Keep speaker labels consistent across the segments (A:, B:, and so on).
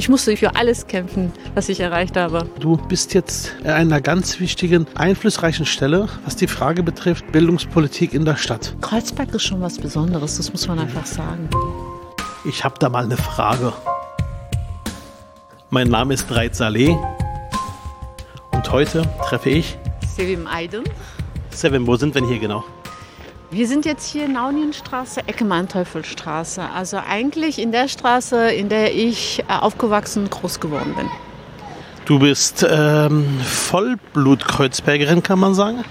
A: ich musste für alles kämpfen, was ich erreicht habe.
B: Du bist jetzt an einer ganz wichtigen, einflussreichen Stelle, was die Frage betrifft, Bildungspolitik in der Stadt.
A: Kreuzberg ist schon was Besonderes, das muss man einfach sagen.
B: Ich habe da mal eine Frage. Mein Name ist Reit Saleh und heute treffe ich
A: Sevim Aydın.
B: Sevim, wo sind wir denn hier genau?
A: Wir sind jetzt hier in Naunienstraße, Ecke Manteufelstraße. Also eigentlich in der Straße, in der ich äh, aufgewachsen und groß geworden bin.
B: Du bist ähm, Vollblut-Kreuzbergerin, kann man sagen?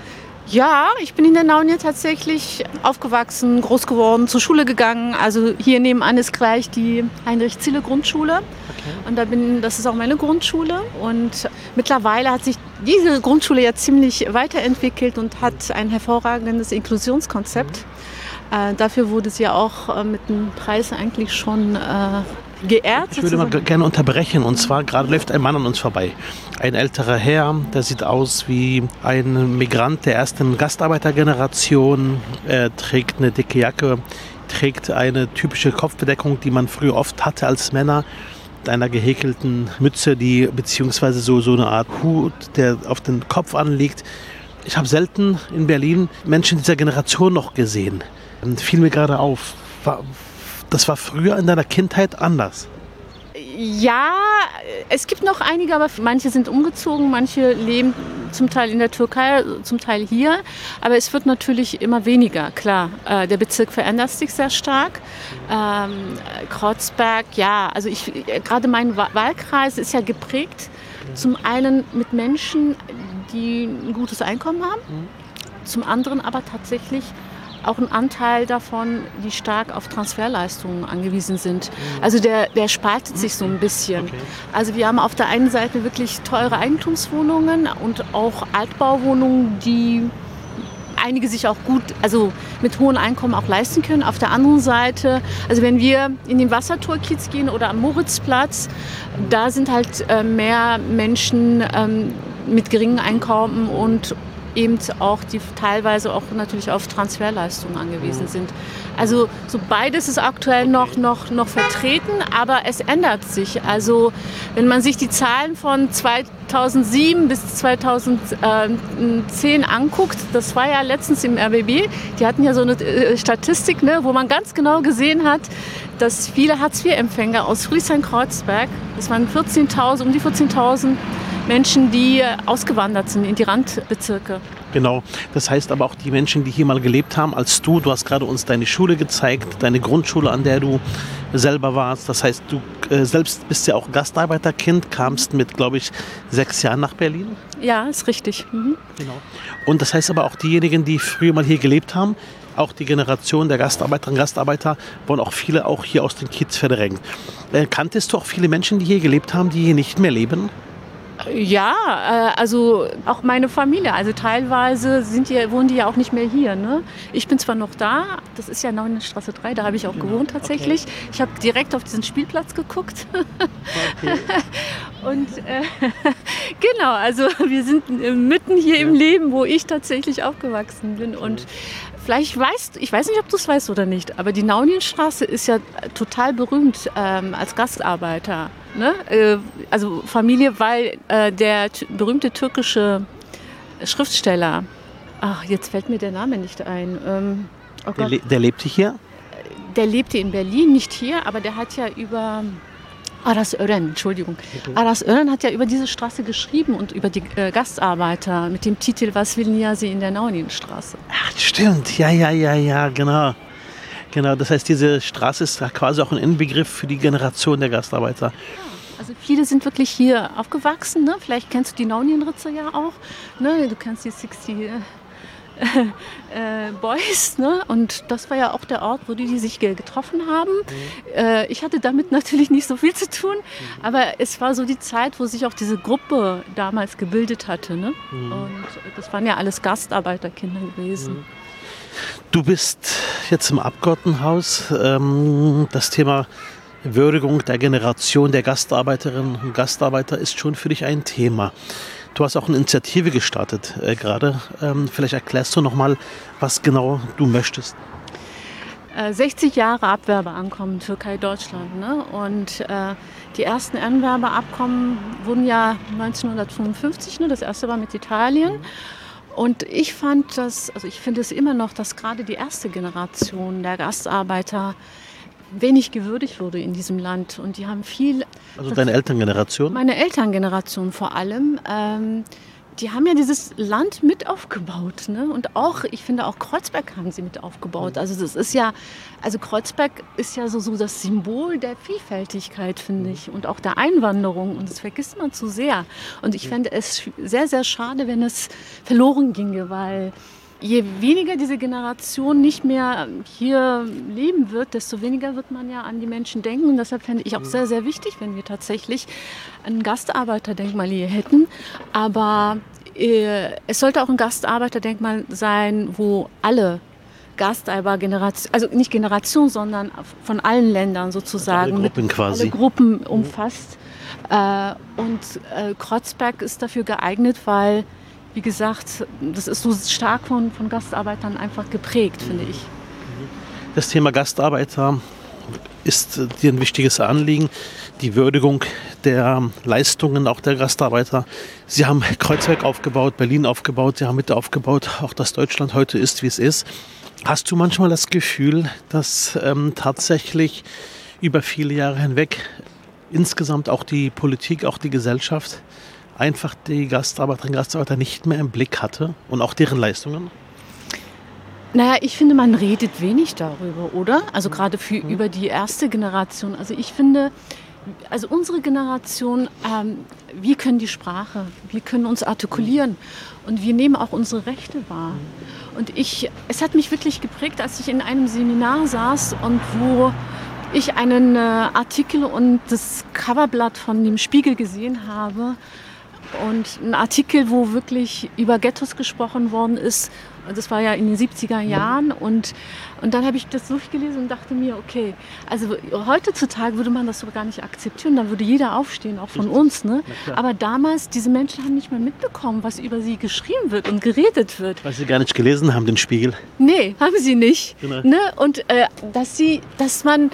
A: Ja, ich bin in der Naunie tatsächlich aufgewachsen, groß geworden, zur Schule gegangen. Also hier nebenan ist gleich die Heinrich-Ziele-Grundschule. Und da bin, das ist auch meine Grundschule. Und mittlerweile hat sich diese Grundschule ja ziemlich weiterentwickelt und hat ein hervorragendes Inklusionskonzept. Äh, dafür wurde sie ja auch äh, mit einem Preis eigentlich schon äh, geehrt.
B: Ich würde mal gerne unterbrechen. Und zwar gerade läuft ein Mann an uns vorbei. Ein älterer Herr, der sieht aus wie ein Migrant der ersten Gastarbeitergeneration. Er trägt eine dicke Jacke, trägt eine typische Kopfbedeckung, die man früher oft hatte als Männer mit einer gehäkelten Mütze, die beziehungsweise so, so eine Art Hut, der auf den Kopf anliegt. Ich habe selten in Berlin Menschen dieser Generation noch gesehen. Fiel mir gerade auf. War, das war früher in deiner Kindheit anders.
A: Ja, es gibt noch einige, aber manche sind umgezogen, manche leben zum Teil in der Türkei, zum Teil hier. Aber es wird natürlich immer weniger, klar. Äh, der Bezirk verändert sich sehr stark. Ähm, Kreuzberg, ja, also ich, gerade mein Wahlkreis ist ja geprägt. Zum einen mit Menschen, die ein gutes Einkommen haben, mhm. zum anderen aber tatsächlich auch ein Anteil davon, die stark auf Transferleistungen angewiesen sind. Mhm. Also der, der spaltet sich so ein bisschen. Okay. Also wir haben auf der einen Seite wirklich teure Eigentumswohnungen und auch Altbauwohnungen, die einige sich auch gut, also mit hohem Einkommen auch leisten können. Auf der anderen Seite, also wenn wir in den Wassertorkiez gehen oder am Moritzplatz, da sind halt äh, mehr Menschen ähm, mit geringem Einkommen und eben auch die teilweise auch natürlich auf Transferleistungen angewiesen sind. Also so beides ist aktuell noch, noch, noch vertreten, aber es ändert sich. Also wenn man sich die Zahlen von 2007 bis 2010 anguckt, das war ja letztens im RBB, die hatten ja so eine äh, Statistik, ne, wo man ganz genau gesehen hat, dass viele Hartz-IV-Empfänger aus Friedrichshain-Kreuzberg, das waren 14.000, um die 14.000 Menschen, die ausgewandert sind in die Randbezirke.
B: Genau. Das heißt aber auch die Menschen, die hier mal gelebt haben, als du, du hast gerade uns deine Schule gezeigt, deine Grundschule, an der du selber warst. Das heißt, du äh, selbst bist ja auch Gastarbeiterkind, kamst mit, glaube ich, sechs Jahren nach Berlin.
A: Ja, ist richtig. Mhm.
B: Genau. Und das heißt aber auch diejenigen, die früher mal hier gelebt haben, auch die Generation der Gastarbeiterinnen und Gastarbeiter, wurden auch viele auch hier aus den Kiez verdrängt. Äh, kanntest du auch viele Menschen, die hier gelebt haben, die hier nicht mehr leben?
A: Ja, äh, also auch meine Familie. Also teilweise sind die, wohnen die ja auch nicht mehr hier. Ne? Ich bin zwar noch da, das ist ja Straße 3, da habe ich auch genau. gewohnt tatsächlich. Okay. Ich habe direkt auf diesen Spielplatz geguckt. Okay. Und äh, genau, also wir sind mitten hier ja. im Leben, wo ich tatsächlich aufgewachsen bin. Und vielleicht weißt, ich weiß nicht, ob du es weißt oder nicht, aber die Naunienstraße ist ja total berühmt ähm, als Gastarbeiter. Ne? Äh, also Familie, weil äh, der berühmte türkische Schriftsteller, ach, jetzt fällt mir der Name nicht ein. Ähm,
B: oh der, le der lebte hier?
A: Der lebte in Berlin, nicht hier, aber der hat ja über Aras Ören, Entschuldigung. Aras Ören hat ja über diese Straße geschrieben und über die äh, Gastarbeiter mit dem Titel Was will Niasi in der Naunienstraße.
B: Ach, stimmt. Ja, ja, ja, ja, genau. Genau, das heißt, diese Straße ist quasi auch ein Inbegriff für die Generation der Gastarbeiter.
A: Also viele sind wirklich hier aufgewachsen. Ne? Vielleicht kennst du die Naunienritze ja auch. Ne? Du kennst die 60 äh, äh, Boys. Ne? Und das war ja auch der Ort, wo die, die sich getroffen haben. Mhm. Äh, ich hatte damit natürlich nicht so viel zu tun, mhm. aber es war so die Zeit, wo sich auch diese Gruppe damals gebildet hatte. Ne? Mhm. Und das waren ja alles Gastarbeiterkinder gewesen. Mhm.
B: Du bist jetzt im Abgeordnetenhaus. Ähm, das Thema Würdigung der Generation der Gastarbeiterinnen und Gastarbeiter ist schon für dich ein Thema. Du hast auch eine Initiative gestartet äh, gerade. Ähm, vielleicht erklärst du noch mal, was genau du möchtest.
A: 60 Jahre Abwerbeankommen Türkei-Deutschland. Ne? Und äh, die ersten Anwerbeabkommen wurden ja 1955, ne? das erste war mit Italien. Und ich fand das, also ich finde es immer noch, dass gerade die erste Generation der Gastarbeiter wenig gewürdigt wurde in diesem Land. Und die haben viel.
B: Also deine Elterngeneration?
A: Meine Elterngeneration vor allem. Ähm, die haben ja dieses Land mit aufgebaut. Ne? Und auch, ich finde, auch Kreuzberg haben sie mit aufgebaut. Also das ist ja, also Kreuzberg ist ja so, so das Symbol der Vielfältigkeit, finde ich. Und auch der Einwanderung. Und das vergisst man zu sehr. Und ich fände es sehr, sehr schade, wenn es verloren ginge, weil je weniger diese Generation nicht mehr hier leben wird, desto weniger wird man ja an die Menschen denken. Und deshalb fände ich auch sehr, sehr wichtig, wenn wir tatsächlich ein Gastarbeiterdenkmal hier hätten. Aber äh, es sollte auch ein Gastarbeiterdenkmal sein, wo alle Gastarbeitergenerationen, also nicht Generation, sondern von allen Ländern sozusagen.
B: Alle Gruppen quasi.
A: Alle Gruppen umfasst. Äh, und äh, Kreuzberg ist dafür geeignet, weil wie gesagt, das ist so stark von, von Gastarbeitern einfach geprägt, finde ich.
B: Das Thema Gastarbeiter ist dir ein wichtiges Anliegen, die Würdigung der Leistungen auch der Gastarbeiter. Sie haben Kreuzberg aufgebaut, Berlin aufgebaut, Sie haben Mitte aufgebaut, auch dass Deutschland heute ist, wie es ist. Hast du manchmal das Gefühl, dass ähm, tatsächlich über viele Jahre hinweg insgesamt auch die Politik, auch die Gesellschaft einfach die Gastarbeiterinnen und Gastarbeiter nicht mehr im Blick hatte und auch deren Leistungen?
A: Naja, ich finde, man redet wenig darüber, oder? Also gerade für, mhm. über die erste Generation. Also ich finde, also unsere Generation, ähm, wir können die Sprache, wir können uns artikulieren und wir nehmen auch unsere Rechte wahr. Und ich, es hat mich wirklich geprägt, als ich in einem Seminar saß und wo ich einen äh, Artikel und das Coverblatt von dem Spiegel gesehen habe und ein Artikel, wo wirklich über Ghettos gesprochen worden ist. Das war ja in den 70er Jahren. Und, und dann habe ich das durchgelesen und dachte mir, okay, also heutzutage würde man das so gar nicht akzeptieren. Da würde jeder aufstehen, auch von uns. Ne? Aber damals, diese Menschen haben nicht mehr mitbekommen, was über sie geschrieben wird und geredet wird.
B: Weil sie gar nicht gelesen haben, den Spiegel.
A: Nee, haben sie nicht. Genau. Ne? Und äh, dass, sie, dass man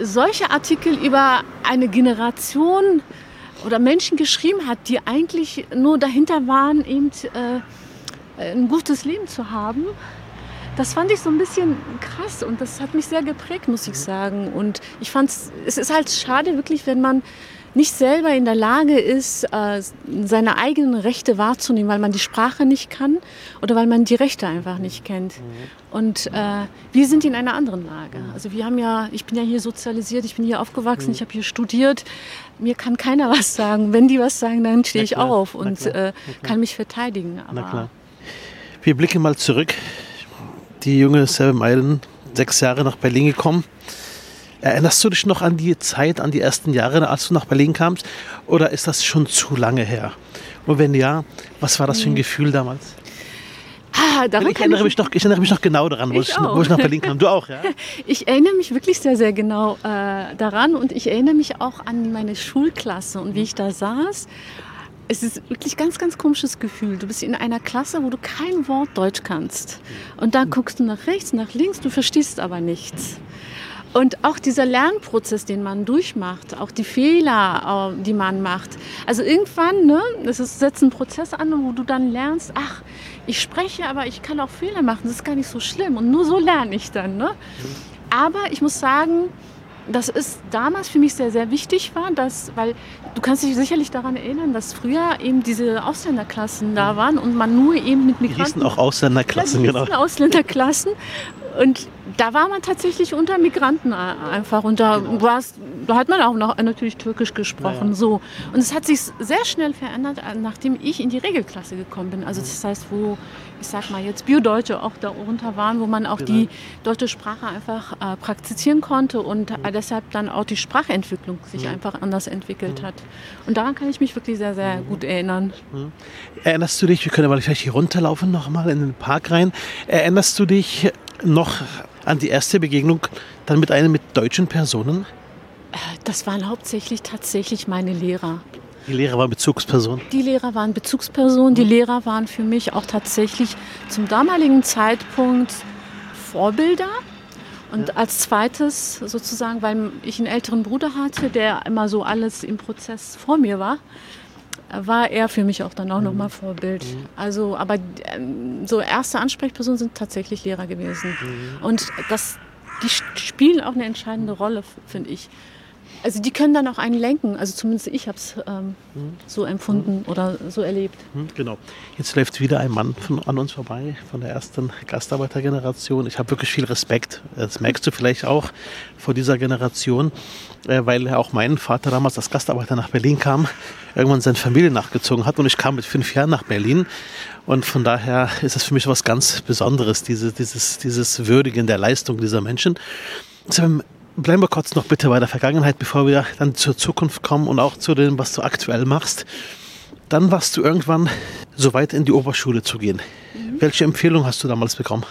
A: solche Artikel über eine Generation oder Menschen geschrieben hat, die eigentlich nur dahinter waren, eben äh, ein gutes Leben zu haben. Das fand ich so ein bisschen krass und das hat mich sehr geprägt, muss ich sagen. Und ich fand es ist halt schade wirklich, wenn man nicht selber in der Lage ist, äh, seine eigenen Rechte wahrzunehmen, weil man die Sprache nicht kann oder weil man die Rechte einfach nicht kennt. Und äh, wir sind in einer anderen Lage. Also wir haben ja, ich bin ja hier sozialisiert, ich bin hier aufgewachsen, ich habe hier studiert. Mir kann keiner was sagen. Wenn die was sagen, dann stehe ich auf und äh, kann mich verteidigen.
B: Aber Na klar. Wir blicken mal zurück. Die junge Seven Meilen, sechs Jahre nach Berlin gekommen. Erinnerst du dich noch an die Zeit, an die ersten Jahre, als du nach Berlin kamst? Oder ist das schon zu lange her? Und wenn ja, was war das für ein hm. Gefühl damals? Ah, ich, erinnere mich noch, ich erinnere mich noch genau daran, wo ich, ich wo ich, nach Berlin kam. Du auch, ja?
A: Ich erinnere mich wirklich sehr, sehr genau äh, daran und ich erinnere mich auch an meine Schulklasse und wie ich da saß. Es ist wirklich ein ganz, ganz komisches Gefühl. Du bist in einer Klasse, wo du kein Wort Deutsch kannst. Und da guckst du nach rechts, nach links, du verstehst aber nichts. Und auch dieser Lernprozess, den man durchmacht, auch die Fehler, äh, die man macht. Also irgendwann, ne, das ist, setzt ein Prozess an, wo du dann lernst, ach, ich spreche, aber ich kann auch Fehler machen, das ist gar nicht so schlimm. Und nur so lerne ich dann. Ne? Aber ich muss sagen, das ist damals für mich sehr, sehr wichtig war, dass, weil du kannst dich sicherlich daran erinnern, dass früher eben diese Ausländerklassen da waren und man nur eben mit Migranten... Die
B: hießen auch Ausländerklassen,
A: ja, die genau. Ausländerklassen und da war man tatsächlich unter Migranten einfach. Und da, genau. da hat man auch noch natürlich Türkisch gesprochen. Ja. So. Und es hat sich sehr schnell verändert, nachdem ich in die Regelklasse gekommen bin. Also das heißt, wo, ich sag mal jetzt Biodeutsche auch darunter waren, wo man auch genau. die deutsche Sprache einfach äh, praktizieren konnte und mhm. deshalb dann auch die Sprachentwicklung sich mhm. einfach anders entwickelt mhm. hat. Und daran kann ich mich wirklich sehr, sehr gut erinnern.
B: Erinnerst du dich, wir können aber vielleicht hier runterlaufen nochmal in den Park rein. Erinnerst du dich noch an die erste Begegnung dann mit einer mit deutschen Personen?
A: Äh, das waren hauptsächlich tatsächlich meine Lehrer.
B: Die Lehrer waren Bezugspersonen?
A: Die Lehrer waren Bezugspersonen. Die Lehrer waren für mich auch tatsächlich zum damaligen Zeitpunkt Vorbilder. Und ja. als zweites sozusagen, weil ich einen älteren Bruder hatte, der immer so alles im Prozess vor mir war, war er für mich auch dann auch mhm. nochmal Vorbild. Mhm. Also, aber ähm, so erste Ansprechpersonen sind tatsächlich Lehrer gewesen. Mhm. Und das, die spielen auch eine entscheidende Rolle, finde ich. Also die können dann auch einen lenken. Also zumindest ich habe es ähm, mhm. so empfunden mhm. oder so erlebt.
B: Mhm, genau. Jetzt läuft wieder ein Mann von, an uns vorbei, von der ersten Gastarbeitergeneration. Ich habe wirklich viel Respekt. Das merkst du vielleicht auch vor dieser Generation, äh, weil auch mein Vater damals als Gastarbeiter nach Berlin kam, irgendwann seine Familie nachgezogen hat und ich kam mit fünf Jahren nach Berlin. Und von daher ist es für mich was ganz Besonderes, diese, dieses, dieses Würdigen der Leistung dieser Menschen bleiben wir kurz noch bitte bei der Vergangenheit, bevor wir dann zur Zukunft kommen und auch zu dem, was du aktuell machst. Dann warst du irgendwann so weit in die Oberschule zu gehen. Mhm. Welche Empfehlung hast du damals bekommen?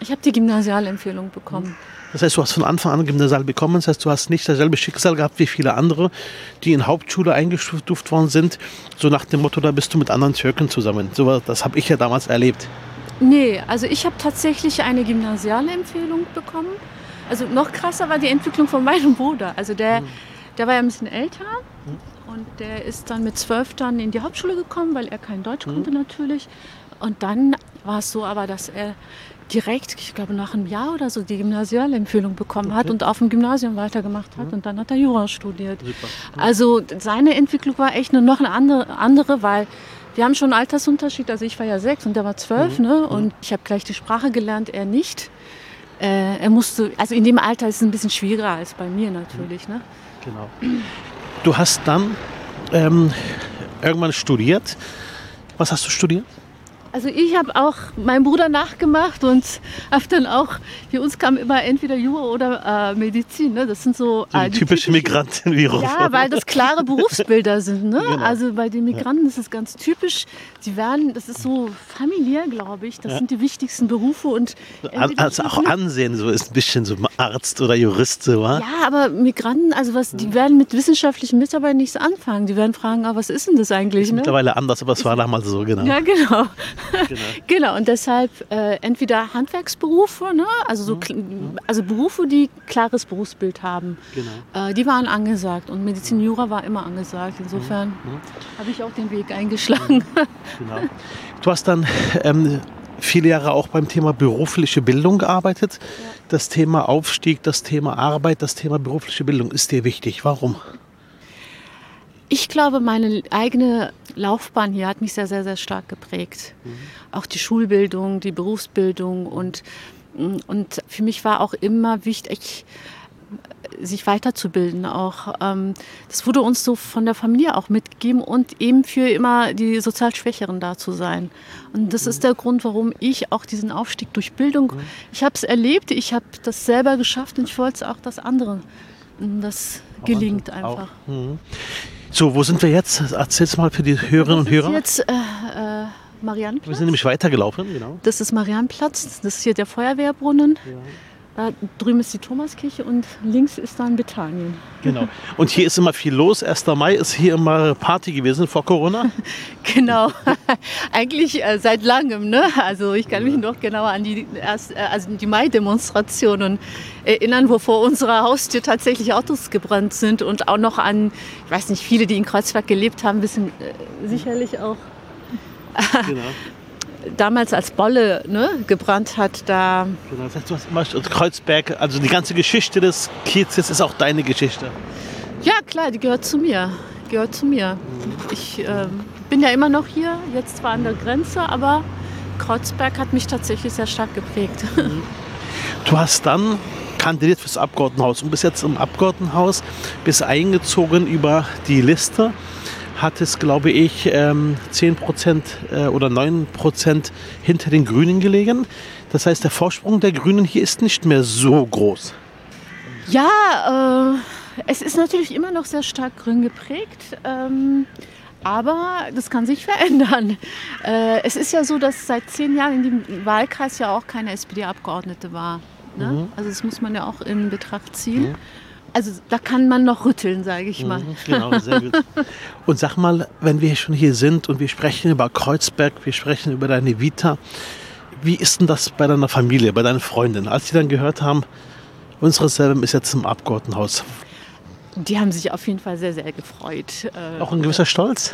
A: Ich habe die Gymnasialempfehlung bekommen.
B: Das heißt, du hast von Anfang an Gymnasial bekommen. Das heißt, du hast nicht dasselbe Schicksal gehabt wie viele andere, die in Hauptschule eingestuft worden sind. So nach dem Motto, da bist du mit anderen Türken zusammen. So, das habe ich ja damals erlebt.
A: Nee, also ich habe tatsächlich eine Gymnasialempfehlung bekommen. Also noch krasser war die Entwicklung von meinem Bruder. Also der, mhm. der war ja ein bisschen älter mhm. und der ist dann mit zwölf dann in die Hauptschule gekommen, weil er kein Deutsch mhm. konnte natürlich. Und dann war es so aber, dass er direkt, ich glaube nach einem Jahr oder so, die Gymnasialempfehlung bekommen okay. hat und auf dem Gymnasium weitergemacht hat mhm. und dann hat er Jura studiert. Super. Also seine Entwicklung war echt noch eine andere, andere weil wir haben schon einen Altersunterschied. Also ich war ja sechs und der war zwölf mhm. ne? Mhm. und ich habe gleich die Sprache gelernt, er nicht äh, er musste, also in dem Alter ist es ein bisschen schwieriger als bei mir natürlich. Ne?
B: Genau. Du hast dann ähm, irgendwann studiert. Was hast du studiert?
A: Also ich habe auch meinem Bruder nachgemacht und habe dann auch, für uns kam immer entweder Jura oder äh, Medizin. Ne? Das sind so,
B: äh, die typische Migrantenvirus.
A: Ja, weil das klare Berufsbilder sind. Ne? Genau. Also bei den Migranten ist es ganz typisch. Die werden, das ist so familiär, glaube ich. Das ja. sind die wichtigsten Berufe und
B: also auch Ansehen so ist ein bisschen so Arzt oder Jurist so. Wa?
A: Ja, aber Migranten, also was, die werden mit wissenschaftlichen Mitarbeitern nichts anfangen. Die werden fragen, ah, was ist denn das eigentlich? Ist
B: ne? Mittlerweile anders, aber es war damals so genau.
A: Ja, genau. Genau. genau, und deshalb äh, entweder Handwerksberufe, ne? also, so, mhm. also Berufe, die klares Berufsbild haben, genau. äh, die waren angesagt und Medizin Jura war immer angesagt. Insofern mhm. mhm. habe ich auch den Weg eingeschlagen. Mhm.
B: Genau. Du hast dann ähm, viele Jahre auch beim Thema berufliche Bildung gearbeitet. Ja. Das Thema Aufstieg, das Thema Arbeit, das Thema berufliche Bildung ist dir wichtig. Warum?
A: Ich glaube, meine eigene Laufbahn hier hat mich sehr, sehr, sehr stark geprägt. Mhm. Auch die Schulbildung, die Berufsbildung und, und für mich war auch immer wichtig, sich weiterzubilden. Auch ähm, das wurde uns so von der Familie auch mitgegeben und eben für immer die sozial Schwächeren da zu sein. Und das ist mhm. der Grund, warum ich auch diesen Aufstieg durch Bildung, mhm. ich habe es erlebt, ich habe das selber geschafft und ich wollte auch, dass andere das gelingt einfach. Mhm.
B: So, wo sind wir jetzt? Erzähl's mal für die Hörerinnen und Hörer.
A: Jetzt äh, äh, Mariannenplatz.
B: Wir sind nämlich weitergelaufen, genau.
A: Das ist Mariannenplatz, das ist hier der Feuerwehrbrunnen. Ja. Da drüben ist die Thomaskirche und links ist dann Bethanien.
B: Genau. Und hier ist immer viel los. 1. Mai ist hier immer Party gewesen vor Corona.
A: genau. Eigentlich äh, seit langem. Ne? Also ich kann mich noch genauer an die, erst, äh, also die Mai-Demonstrationen erinnern, wo vor unserer Haustür tatsächlich Autos gebrannt sind und auch noch an, ich weiß nicht, viele, die in Kreuzberg gelebt haben, wissen äh, sicherlich auch. genau damals als Bolle ne, gebrannt hat, da.
B: Genau, das heißt, du hast immer Kreuzberg, also die ganze Geschichte des Kiezes ist auch deine Geschichte.
A: Ja, klar, die gehört zu mir. Gehört zu mir. Ich äh, bin ja immer noch hier, jetzt zwar an der Grenze, aber Kreuzberg hat mich tatsächlich sehr stark geprägt.
B: Du hast dann kandidiert fürs Abgeordnetenhaus und bist jetzt im Abgeordnetenhaus, bist eingezogen über die Liste hat es, glaube ich, 10% ähm, äh, oder 9% hinter den Grünen gelegen. Das heißt, der Vorsprung der Grünen hier ist nicht mehr so groß.
A: Ja, äh, es ist natürlich immer noch sehr stark grün geprägt. Ähm, aber das kann sich verändern. Äh, es ist ja so, dass seit zehn Jahren in dem Wahlkreis ja auch keine SPD-Abgeordnete war. Ne? Mhm. Also das muss man ja auch in Betracht ziehen. Mhm. Also da kann man noch rütteln, sage ich mal. Mhm, genau,
B: sehr gut. Und sag mal, wenn wir schon hier sind und wir sprechen über Kreuzberg, wir sprechen über deine Vita, wie ist denn das bei deiner Familie, bei deinen Freunden? Als sie dann gehört haben, Unsere Selben ist jetzt im Abgeordnetenhaus.
A: Die haben sich auf jeden Fall sehr, sehr gefreut.
B: Äh, auch ein gewisser Stolz?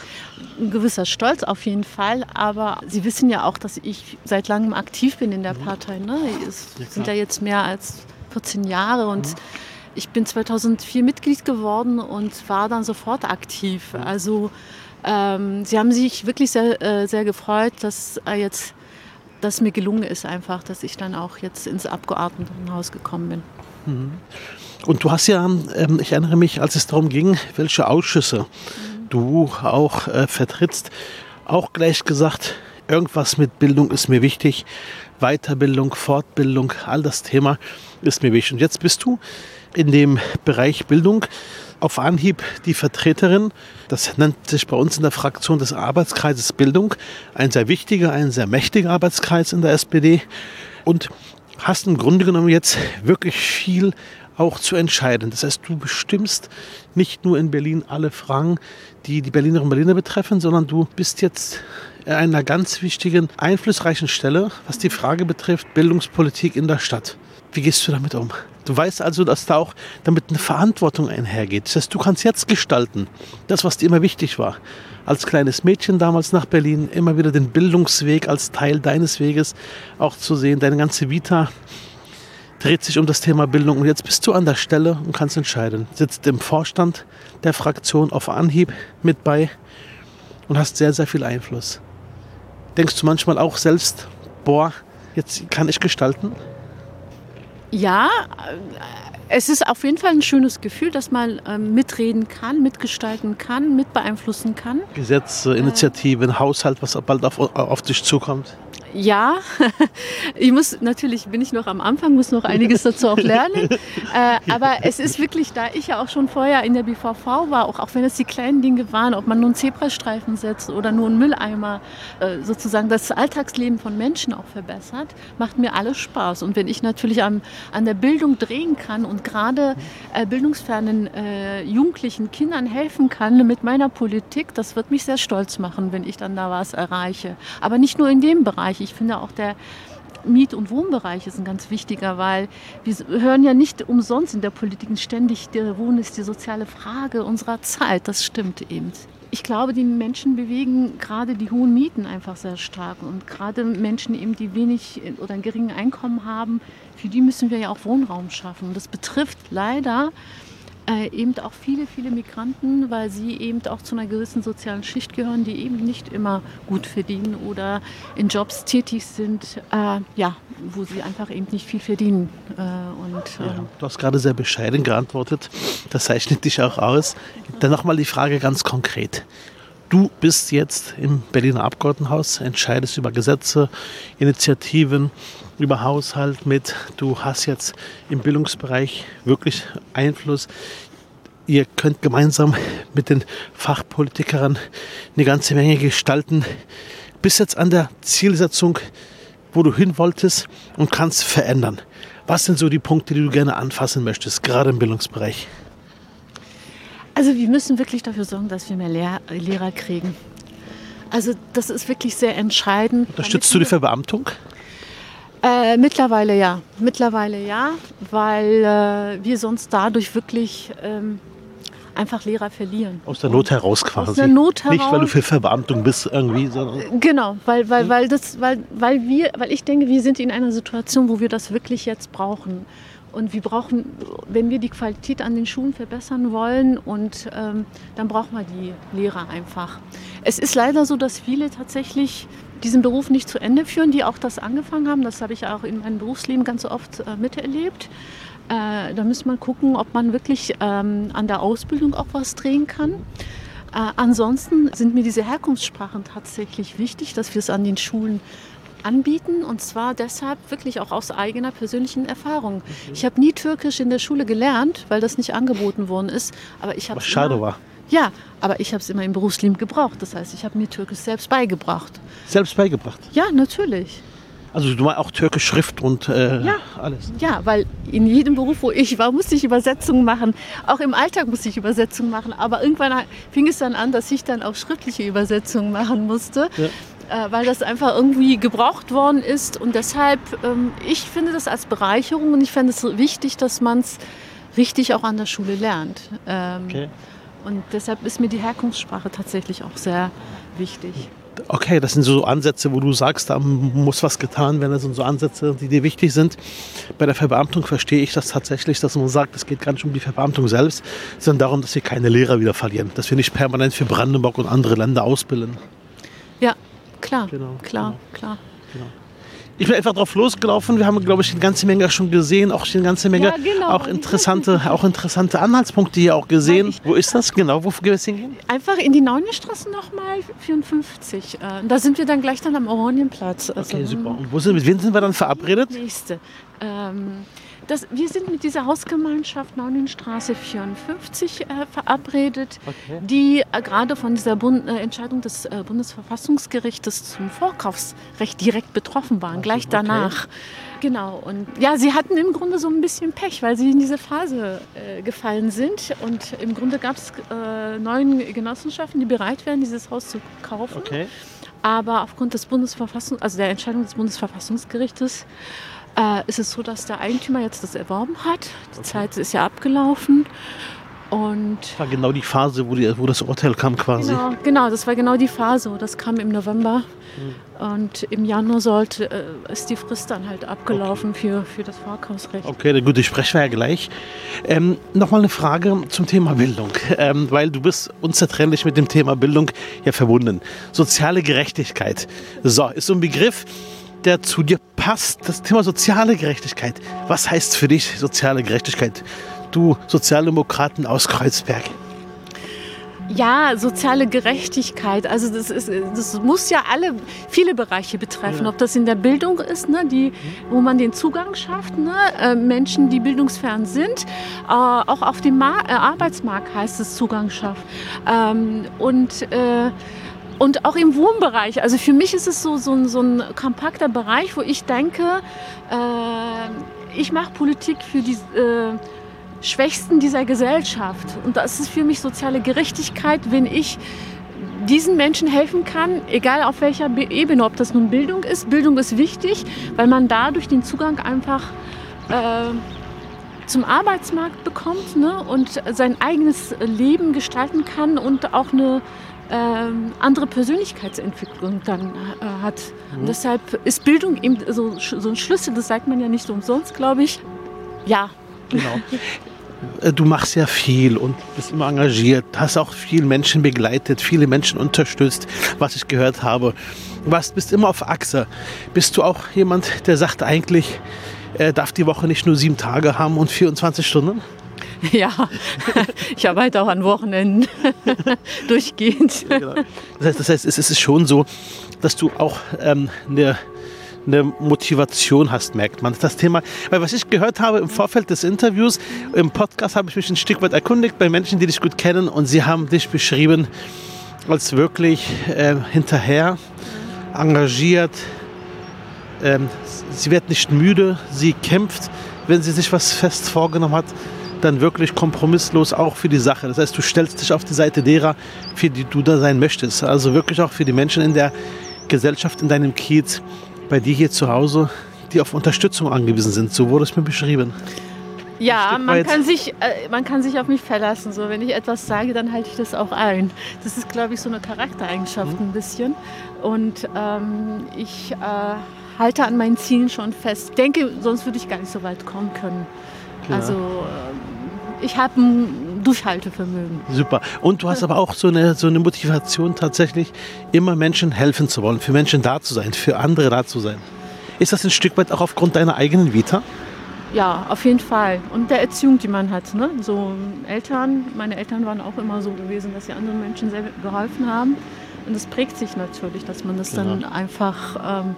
A: Ein gewisser Stolz auf jeden Fall. Aber Sie wissen ja auch, dass ich seit langem aktiv bin in der mhm. Partei. Ne? Es sind ja jetzt mehr als 14 Jahre und mhm. Ich bin 2004 Mitglied geworden und war dann sofort aktiv. Mhm. Also ähm, Sie haben sich wirklich sehr, äh, sehr gefreut, dass äh, jetzt dass mir gelungen ist einfach, dass ich dann auch jetzt ins Abgeordnetenhaus gekommen bin.
B: Mhm. Und du hast ja, ähm, ich erinnere mich, als es darum ging, welche Ausschüsse du auch äh, vertrittst, auch gleich gesagt, irgendwas mit Bildung ist mir wichtig, Weiterbildung, Fortbildung, all das Thema ist mir wichtig. Und jetzt bist du in dem Bereich Bildung auf Anhieb die Vertreterin, das nennt sich bei uns in der Fraktion des Arbeitskreises Bildung, ein sehr wichtiger, ein sehr mächtiger Arbeitskreis in der SPD und hast im Grunde genommen jetzt wirklich viel auch zu entscheiden. Das heißt, du bestimmst nicht nur in Berlin alle Fragen, die die Berlinerinnen und Berliner betreffen, sondern du bist jetzt an einer ganz wichtigen, einflussreichen Stelle, was die Frage betrifft, Bildungspolitik in der Stadt. Wie gehst du damit um? Du weißt also, dass da auch damit eine Verantwortung einhergeht. Das heißt, du kannst jetzt gestalten, das, was dir immer wichtig war. Als kleines Mädchen damals nach Berlin, immer wieder den Bildungsweg als Teil deines Weges auch zu sehen, deine ganze Vita dreht sich um das Thema Bildung. Und jetzt bist du an der Stelle und kannst entscheiden. Sitzt im Vorstand der Fraktion auf Anhieb mit bei und hast sehr, sehr viel Einfluss. Denkst du manchmal auch selbst, boah, jetzt kann ich gestalten?
A: Ja, es ist auf jeden Fall ein schönes Gefühl, dass man ähm, mitreden kann, mitgestalten kann, mitbeeinflussen kann.
B: Gesetze, Initiativen, äh, Haushalt, was bald auf, auf dich zukommt
A: ja, ich muss natürlich bin ich noch am Anfang, muss noch einiges dazu auch lernen. äh, aber es ist wirklich, da ich ja auch schon vorher in der BVV war, auch, auch wenn es die kleinen Dinge waren, ob man nur einen Zebrastreifen setzt oder nur einen Mülleimer, äh, sozusagen das Alltagsleben von Menschen auch verbessert, macht mir alles Spaß. Und wenn ich natürlich am, an der Bildung drehen kann und gerade äh, bildungsfernen äh, Jugendlichen, Kindern helfen kann mit meiner Politik, das wird mich sehr stolz machen, wenn ich dann da was erreiche. Aber nicht nur in dem Bereich. Bereich. Ich finde auch der Miet- und Wohnbereich ist ein ganz wichtiger, weil wir hören ja nicht umsonst in der Politik ständig, der Wohnen ist die soziale Frage unserer Zeit. Das stimmt eben. Ich glaube, die Menschen bewegen gerade die hohen Mieten einfach sehr stark. Und gerade Menschen, eben, die wenig oder ein geringes Einkommen haben, für die müssen wir ja auch Wohnraum schaffen. Und das betrifft leider äh, eben auch viele, viele Migranten, weil sie eben auch zu einer gewissen sozialen Schicht gehören, die eben nicht immer gut verdienen oder in Jobs tätig sind, äh, ja, wo sie einfach eben nicht viel verdienen. Äh, und,
B: ja, ähm, du hast gerade sehr bescheiden geantwortet. Das zeichnet dich auch aus. Dann nochmal die Frage ganz konkret. Du bist jetzt im Berliner Abgeordnetenhaus, entscheidest über Gesetze, Initiativen, über Haushalt mit. Du hast jetzt im Bildungsbereich wirklich Einfluss. Ihr könnt gemeinsam mit den Fachpolitikern eine ganze Menge gestalten. Bis jetzt an der Zielsetzung, wo du hin wolltest und kannst verändern. Was sind so die Punkte, die du gerne anfassen möchtest, gerade im Bildungsbereich?
A: Also wir müssen wirklich dafür sorgen, dass wir mehr Lehr Lehrer kriegen. Also das ist wirklich sehr entscheidend.
B: Unterstützt du die Verbeamtung?
A: Äh, mittlerweile ja. Mittlerweile ja, weil äh, wir sonst dadurch wirklich ähm, einfach Lehrer verlieren.
B: Aus der Not heraus quasi.
A: Aus der Not heraus.
B: Nicht, weil du für Verbeamtung bist irgendwie, sondern.
A: Genau, weil, weil, weil, das, weil, weil, wir, weil ich denke, wir sind in einer Situation, wo wir das wirklich jetzt brauchen. Und wir brauchen, wenn wir die Qualität an den Schulen verbessern wollen, und ähm, dann brauchen wir die Lehrer einfach. Es ist leider so, dass viele tatsächlich diesen Beruf nicht zu Ende führen, die auch das angefangen haben. Das habe ich auch in meinem Berufsleben ganz oft äh, miterlebt. Äh, da muss man gucken, ob man wirklich ähm, an der Ausbildung auch was drehen kann. Äh, ansonsten sind mir diese Herkunftssprachen tatsächlich wichtig, dass wir es an den Schulen anbieten und zwar deshalb wirklich auch aus eigener persönlichen Erfahrung. Ich habe nie Türkisch in der Schule gelernt, weil das nicht angeboten worden ist, aber ich habe
B: schade war.
A: Ja, aber ich habe es immer im Berufsleben gebraucht. Das heißt, ich habe mir Türkisch selbst beigebracht.
B: Selbst beigebracht?
A: Ja, natürlich.
B: Also du meinst auch türkisch Schrift und äh,
A: ja.
B: alles?
A: Ja, weil in jedem Beruf, wo ich war, musste ich Übersetzungen machen. Auch im Alltag musste ich Übersetzungen machen. Aber irgendwann fing es dann an, dass ich dann auch schriftliche Übersetzungen machen musste. Ja. Äh, weil das einfach irgendwie gebraucht worden ist. Und deshalb, ähm, ich finde das als Bereicherung und ich fände es wichtig, dass man es richtig auch an der Schule lernt. Ähm, okay. Und deshalb ist mir die Herkunftssprache tatsächlich auch sehr wichtig.
B: Okay, das sind so Ansätze, wo du sagst, da muss was getan werden. Das sind so Ansätze, die dir wichtig sind. Bei der Verbeamtung verstehe ich das tatsächlich, dass man sagt, es geht gar nicht um die Verbeamtung selbst, sondern darum, dass wir keine Lehrer wieder verlieren. Dass wir nicht permanent für Brandenburg und andere Länder ausbilden.
A: Ja, klar, genau, klar, genau. klar. Genau.
B: Ich bin einfach drauf losgelaufen. Wir haben, glaube ich, eine ganze Menge schon gesehen, auch eine ganze Menge, ja, genau. auch interessante, auch interessante Anhaltspunkte hier auch gesehen. Wo ist das genau? Wo wir hingehen?
A: Einfach in die Neunenstraße nochmal 54. Äh, da sind wir dann gleich dann am Oranienplatz.
B: Also, okay, super. Und wo sind, mit wem sind wir dann verabredet?
A: Nächste. Ähm, das, wir sind mit dieser Hausgemeinschaft Naunenstraße 54 äh, verabredet, okay. die äh, gerade von dieser Bund, äh, Entscheidung des äh, Bundesverfassungsgerichtes zum Vorkaufsrecht direkt betroffen waren, gleich okay. danach. Genau, und ja, sie hatten im Grunde so ein bisschen Pech, weil sie in diese Phase äh, gefallen sind. Und im Grunde gab es äh, neun Genossenschaften, die bereit wären, dieses Haus zu kaufen. Okay. Aber aufgrund des Bundesverfassungs, also der Entscheidung des Bundesverfassungsgerichtes, äh, ist es so, dass der Eigentümer jetzt das erworben hat. Die okay. Zeit ist ja abgelaufen. Und
B: das war genau die Phase, wo, die, wo das Urteil kam quasi.
A: Genau, genau, das war genau die Phase. Das kam im November. Mhm. Und im Januar sollte, äh, ist die Frist dann halt abgelaufen okay. für, für das Vorkaufsrecht.
B: Okay, gut, ich spreche ja gleich. Ähm, Nochmal eine Frage zum Thema Bildung, ähm, weil du bist unzertrennlich mit dem Thema Bildung ja verbunden. Soziale Gerechtigkeit. So, ist so ein Begriff, der zu dir passt. Das Thema soziale Gerechtigkeit. Was heißt für dich soziale Gerechtigkeit? Du Sozialdemokraten aus Kreuzberg.
A: Ja, soziale Gerechtigkeit. Also das, ist, das muss ja alle, viele Bereiche betreffen. Ja. Ob das in der Bildung ist, ne, die, wo man den Zugang schafft, ne, äh, Menschen, die bildungsfern sind, äh, auch auf dem Ma äh, Arbeitsmarkt heißt es Zugang schafft. Ähm, und äh, und auch im Wohnbereich. Also für mich ist es so, so, ein, so ein kompakter Bereich, wo ich denke, äh, ich mache Politik für die äh, Schwächsten dieser Gesellschaft. Und das ist für mich soziale Gerechtigkeit, wenn ich diesen Menschen helfen kann, egal auf welcher Ebene, ob das nun Bildung ist. Bildung ist wichtig, weil man dadurch den Zugang einfach äh, zum Arbeitsmarkt bekommt ne? und sein eigenes Leben gestalten kann und auch eine ähm, andere Persönlichkeitsentwicklung dann äh, hat. Mhm. Und deshalb ist Bildung eben so, so ein Schlüssel, das sagt man ja nicht umsonst, glaube ich. Ja.
B: Genau. Äh, du machst ja viel und bist immer engagiert, hast auch viele Menschen begleitet, viele Menschen unterstützt, was ich gehört habe. Du bist immer auf Achse. Bist du auch jemand, der sagt eigentlich, er darf die Woche nicht nur sieben Tage haben und 24 Stunden?
A: Ja, ich arbeite auch an Wochenenden durchgehend.
B: Genau. Das heißt, das heißt, es ist schon so, dass du auch ähm, eine, eine Motivation hast, merkt man. Das Thema, weil was ich gehört habe im Vorfeld des Interviews, im Podcast habe ich mich ein Stück weit erkundigt bei Menschen, die dich gut kennen und sie haben dich beschrieben als wirklich äh, hinterher, engagiert. Ähm, sie wird nicht müde, sie kämpft, wenn sie sich was fest vorgenommen hat dann wirklich kompromisslos auch für die Sache. Das heißt, du stellst dich auf die Seite derer, für die du da sein möchtest. Also wirklich auch für die Menschen in der Gesellschaft, in deinem Kiez, bei dir hier zu Hause, die auf Unterstützung angewiesen sind. So wurde es mir beschrieben.
A: Ja, man kann, sich, äh, man kann sich auf mich verlassen. So, wenn ich etwas sage, dann halte ich das auch ein. Das ist, glaube ich, so eine Charaktereigenschaft mhm. ein bisschen. Und ähm, ich äh, halte an meinen Zielen schon fest. Ich denke, sonst würde ich gar nicht so weit kommen können. Klar. Also äh, ich habe ein Durchhaltevermögen.
B: Super. Und du hast aber auch so eine, so eine Motivation tatsächlich, immer Menschen helfen zu wollen, für Menschen da zu sein, für andere da zu sein. Ist das ein Stück weit auch aufgrund deiner eigenen Vita?
A: Ja, auf jeden Fall. Und der Erziehung, die man hat. Ne? So Eltern, meine Eltern waren auch immer so gewesen, dass sie anderen Menschen sehr geholfen haben. Und es prägt sich natürlich, dass man das genau. dann einfach ähm,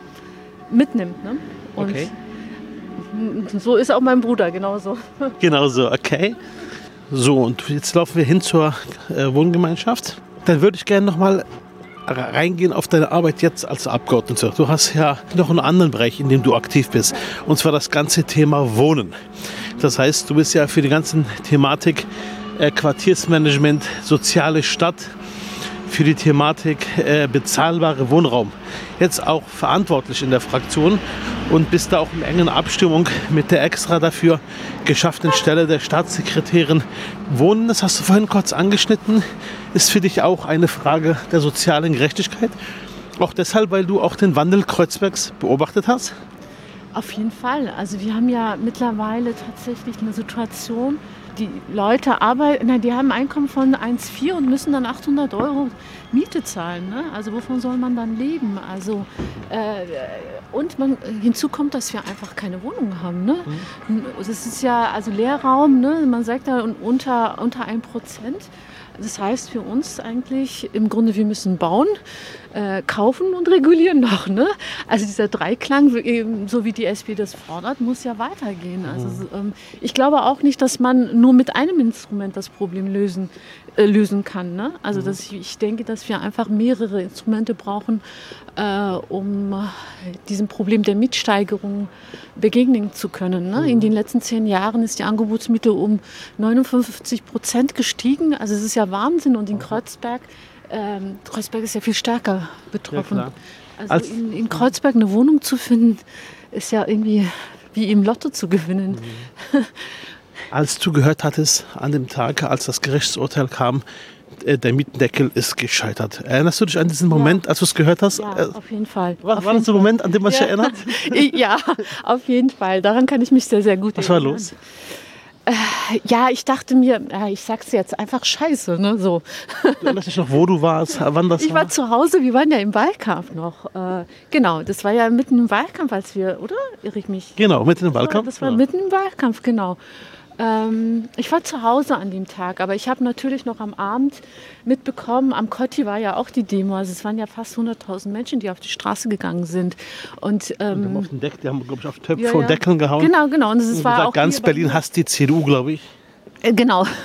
A: mitnimmt. Ne? Und okay. So ist auch mein Bruder, genauso.
B: Genauso, okay. So, und jetzt laufen wir hin zur äh, Wohngemeinschaft. Dann würde ich gerne nochmal reingehen auf deine Arbeit jetzt als Abgeordneter. Du hast ja noch einen anderen Bereich, in dem du aktiv bist, und zwar das ganze Thema Wohnen. Das heißt, du bist ja für die ganze Thematik äh, Quartiersmanagement, soziale Stadt für die Thematik äh, bezahlbare Wohnraum jetzt auch verantwortlich in der Fraktion und bist da auch in engen Abstimmung mit der extra dafür geschaffenen Stelle der Staatssekretärin Wohnen. Das hast du vorhin kurz angeschnitten. Ist für dich auch eine Frage der sozialen Gerechtigkeit. Auch deshalb, weil du auch den Wandel Kreuzbergs beobachtet hast?
A: Auf jeden Fall. Also wir haben ja mittlerweile tatsächlich eine Situation, die Leute arbeiten, die haben ein Einkommen von 1,4 und müssen dann 800 Euro Miete zahlen. Ne? Also wovon soll man dann leben? Also äh, und man, hinzu kommt, dass wir einfach keine Wohnung haben. Ne? Mhm. Das ist ja also Leerraum. Ne? Man sagt da unter unter ein Prozent. Das heißt für uns eigentlich im Grunde, wir müssen bauen, äh, kaufen und regulieren noch. Ne? Also dieser Dreiklang, so wie die SP das fordert, muss ja weitergehen. Also mhm. ähm, ich glaube auch nicht, dass man nur mit einem Instrument das Problem lösen, äh, lösen kann. Ne? Also mhm. dass ich, ich, denke, dass wir einfach mehrere Instrumente brauchen, äh, um diesem Problem der Mietsteigerung begegnen zu können. Ne? In mhm. den letzten zehn Jahren ist die Angebotsmiete um 59 Prozent gestiegen. Also es ist ja Wahnsinn. Und in Kreuzberg, ähm, Kreuzberg ist ja viel stärker betroffen. Ja, also Als, in, in, Kreuzberg eine Wohnung zu finden, ist ja irgendwie wie im Lotto zu gewinnen.
B: Mhm. Als du gehört hattest an dem Tag, als das Gerichtsurteil kam, äh, der Mietendeckel ist gescheitert. Erinnerst du dich an diesen Moment, ja. als du es gehört hast?
A: Ja, äh, auf jeden Fall.
B: War, war das ein Moment, an den man sich erinnert?
A: ja, auf jeden Fall. Daran kann ich mich sehr, sehr gut
B: Was erinnern. Was war los?
A: Äh, ja, ich dachte mir, ich sag's jetzt einfach scheiße, ne, so.
B: Du erinnerst dich noch, wo du warst, wann das
A: ich war? Ich war zu Hause, wir waren ja im Wahlkampf noch. Äh, genau, das war ja mitten im Wahlkampf, als wir, oder? Irre ich mich?
B: Genau, mitten im Wahlkampf.
A: Das war, das war mitten im Wahlkampf, genau. Ähm, ich war zu Hause an dem Tag, aber ich habe natürlich noch am Abend mitbekommen, am Kotti war ja auch die Demo, also es waren ja fast 100.000 Menschen, die auf die Straße gegangen sind. Und, ähm,
B: und auf den Deck, die haben, glaube ich, auf Töpfe ja, ja. und Deckeln gehauen.
A: Genau, genau. Und es war gesagt,
B: auch ganz Berlin hasst die CDU, glaube ich.
A: Äh, genau.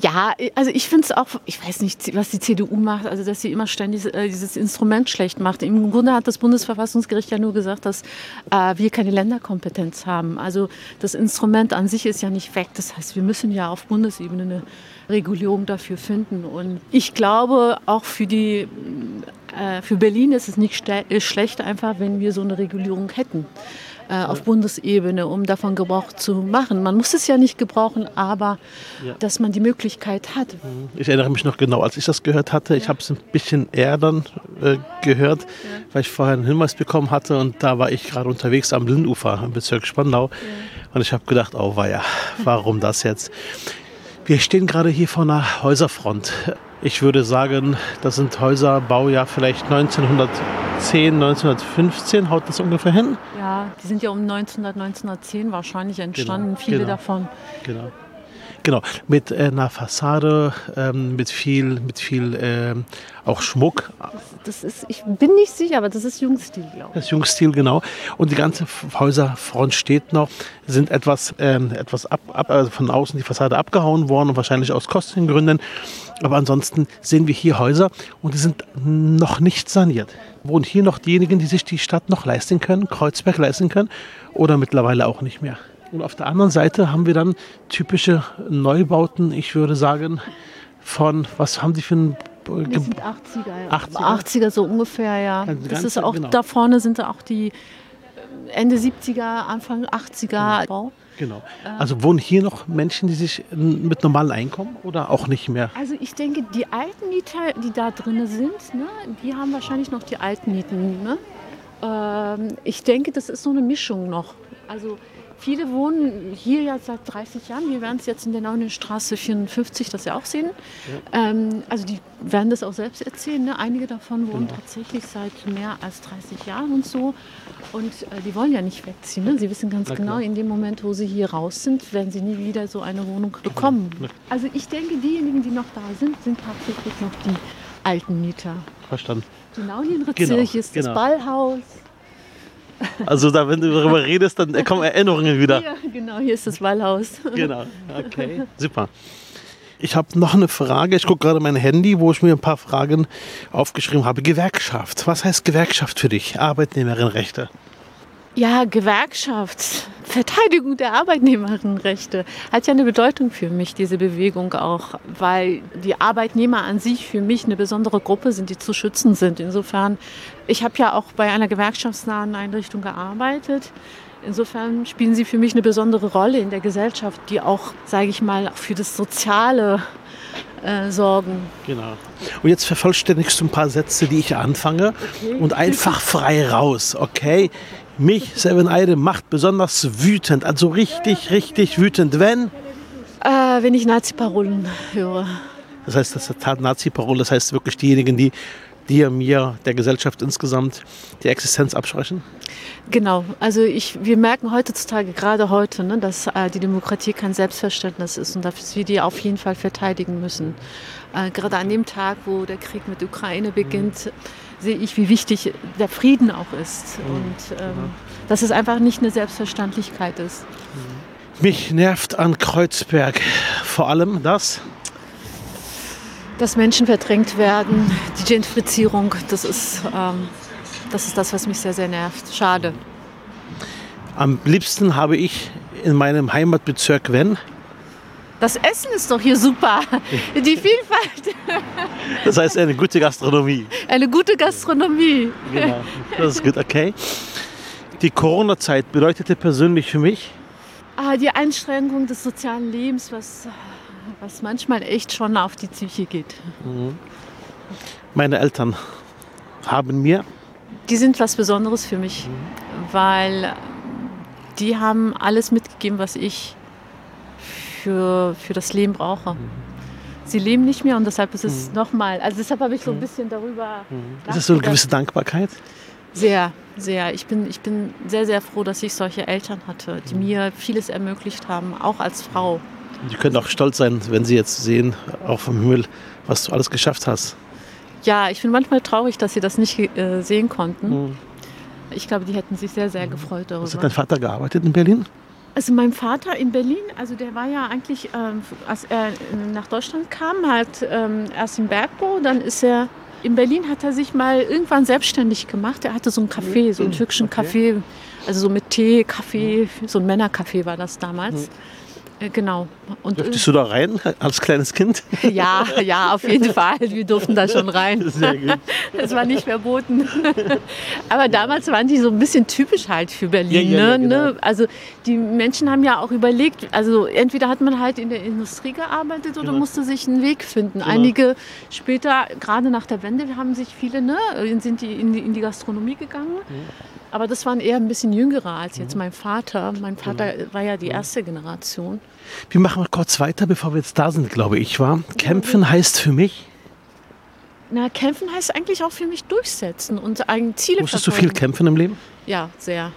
A: Ja, also ich finde es auch, ich weiß nicht, was die CDU macht, also dass sie immer ständig äh, dieses Instrument schlecht macht. Im Grunde hat das Bundesverfassungsgericht ja nur gesagt, dass äh, wir keine Länderkompetenz haben. Also das Instrument an sich ist ja nicht weg. Das heißt, wir müssen ja auf Bundesebene eine Regulierung dafür finden. Und ich glaube, auch für die äh, für Berlin ist es nicht schlecht, einfach, wenn wir so eine Regulierung hätten äh, auf Bundesebene, um davon Gebrauch zu machen. Man muss es ja nicht gebrauchen, aber ja. dass man die Möglichkeit hat. Mhm.
B: Ich erinnere mich noch genau, als ich das gehört hatte. Ich habe es ein bisschen eher dann äh, gehört, weil ich vorher einen Hinweis bekommen hatte und da war ich gerade unterwegs am Lindufer im Bezirk Spandau und ich habe gedacht, oh weia, warum das jetzt? Wir stehen gerade hier vor einer Häuserfront. Ich würde sagen, das sind Häuser, Baujahr vielleicht 1910, 1915, haut das ungefähr hin?
A: Ja, die sind ja um 1900, 1910 wahrscheinlich entstanden, genau, viele genau, davon.
B: Genau. Genau, mit äh, einer Fassade, ähm, mit viel, mit viel ähm, auch Schmuck.
A: Das, das, ist, ich bin nicht sicher, aber das ist Jungstil, glaube ich.
B: Das ist Jungstil, genau. Und die ganze Häuserfront steht noch, sind etwas, ähm, etwas ab, ab, also von außen die Fassade abgehauen worden und wahrscheinlich aus Kostengründen. Aber ansonsten sehen wir hier Häuser und die sind noch nicht saniert. Wohnen hier noch diejenigen, die sich die Stadt noch leisten können, Kreuzberg leisten können oder mittlerweile auch nicht mehr? Und auf der anderen Seite haben wir dann typische Neubauten, ich würde sagen, von, was haben die für ein
A: das sind 80er, ja. 80er? 80er so ungefähr, ja. Also das ist auch, genau. da vorne sind auch die äh, Ende 70er, Anfang 80er Bau.
B: Genau. Also wohnen hier noch Menschen, die sich mit normalem Einkommen oder auch nicht mehr?
A: Also ich denke, die alten Mieter, die da drin sind, ne, die haben wahrscheinlich noch die alten Mieten. Ne? Ähm, ich denke, das ist so eine Mischung noch. Also Viele wohnen hier ja seit 30 Jahren. Wir werden es jetzt in der Neuen Straße 54 das ja auch sehen. Ja. Ähm, also die werden das auch selbst erzählen. Ne? Einige davon wohnen genau. tatsächlich seit mehr als 30 Jahren und so. Und äh, die wollen ja nicht wegziehen. Ne? Sie wissen ganz genau, in dem Moment, wo sie hier raus sind, werden sie nie wieder so eine Wohnung bekommen. Ja. Also ich denke, diejenigen, die noch da sind, sind tatsächlich noch die alten Mieter.
B: Verstanden.
A: Genau hier in genau. ist das genau. Ballhaus.
B: Also da, wenn du darüber redest, dann kommen Erinnerungen wieder.
A: Ja, genau, hier ist das Wallhaus.
B: Genau, okay, super. Ich habe noch eine Frage. Ich gucke gerade mein Handy, wo ich mir ein paar Fragen aufgeschrieben habe. Gewerkschaft. Was heißt Gewerkschaft für dich? Arbeitnehmerinnenrechte.
A: Ja, Gewerkschaft, Verteidigung der Arbeitnehmerinnenrechte hat ja eine Bedeutung für mich, diese Bewegung auch, weil die Arbeitnehmer an sich für mich eine besondere Gruppe sind, die zu schützen sind. Insofern, ich habe ja auch bei einer gewerkschaftsnahen Einrichtung gearbeitet. Insofern spielen sie für mich eine besondere Rolle in der Gesellschaft, die auch, sage ich mal, für das Soziale äh, sorgen.
B: Genau. Und jetzt vervollständigst du ein paar Sätze, die ich anfange okay. und einfach frei raus, okay? Mich, Seven Eide, macht besonders wütend, also richtig, richtig wütend, wenn?
A: Äh, wenn ich Nazi-Parolen höre.
B: Das heißt, das ist Nazi-Parole, das heißt wirklich diejenigen, die dir, mir, der Gesellschaft insgesamt die Existenz absprechen?
A: Genau, also ich, wir merken heutzutage, gerade heute, ne, dass äh, die Demokratie kein Selbstverständnis ist und dass wir die auf jeden Fall verteidigen müssen. Äh, gerade an dem Tag, wo der Krieg mit der Ukraine beginnt, mhm. Sehe ich, wie wichtig der Frieden auch ist mhm. und ähm, genau. dass es einfach nicht eine Selbstverständlichkeit ist.
B: Mich nervt an Kreuzberg vor allem das,
A: dass Menschen verdrängt werden, die Gentrifizierung, das ist, ähm, das ist das, was mich sehr, sehr nervt. Schade.
B: Am liebsten habe ich in meinem Heimatbezirk, wenn?
A: Das Essen ist doch hier super. Die Vielfalt.
B: Das heißt eine gute Gastronomie.
A: Eine gute Gastronomie.
B: Genau, das ist gut, okay. Die Corona-Zeit bedeutete persönlich für mich?
A: Ah, die Einschränkung des sozialen Lebens, was was manchmal echt schon auf die Psyche geht. Mhm.
B: Meine Eltern haben mir.
A: Die sind was Besonderes für mich, mhm. weil die haben alles mitgegeben, was ich für, für das Leben brauche. Mhm. Sie leben nicht mehr und deshalb ist es mhm. nochmal, also deshalb habe ich so ein mhm. bisschen darüber.
B: Mhm. Ist das so eine gewisse Dankbarkeit?
A: Sehr, sehr. Ich bin, ich bin sehr, sehr froh, dass ich solche Eltern hatte, die mir vieles ermöglicht haben, auch als Frau.
B: Die können auch stolz sein, wenn sie jetzt sehen, auch vom Himmel, was du alles geschafft hast.
A: Ja, ich bin manchmal traurig, dass sie das nicht äh, sehen konnten. Mhm. Ich glaube, die hätten sich sehr, sehr gefreut darüber.
B: Was hat dein Vater gearbeitet in Berlin?
A: Also mein Vater in Berlin, also der war ja eigentlich, ähm, als er nach Deutschland kam, halt ähm, erst im Bergbau, dann ist er in Berlin hat er sich mal irgendwann selbstständig gemacht. Er hatte so einen Café, so einen türkischen okay. Café, also so mit Tee, Kaffee, so ein Männercafé war das damals. Mhm. Äh, genau.
B: Und Dürftest du da rein als kleines Kind?
A: Ja, ja, auf jeden Fall. Wir durften da schon rein. Sehr gut. Das war nicht verboten. Aber damals waren die so ein bisschen typisch halt für Berlin. Ja, ja, ja, ne? genau. Also die Menschen haben ja auch überlegt, also entweder hat man halt in der Industrie gearbeitet oder genau. musste sich einen Weg finden. Genau. Einige später, gerade nach der Wende, haben sich viele, ne, sind die in die, in die Gastronomie gegangen. Mhm. Aber das waren eher ein bisschen jüngere als jetzt mhm. mein Vater. Mein Vater genau. war ja die erste Generation.
B: Wir machen mal kurz weiter, bevor wir jetzt da sind, glaube ich, war. Kämpfen heißt für mich?
A: Na, kämpfen heißt eigentlich auch für mich durchsetzen und ein Ziele
B: Musstest verfolgen. du viel kämpfen im Leben?
A: Ja, sehr.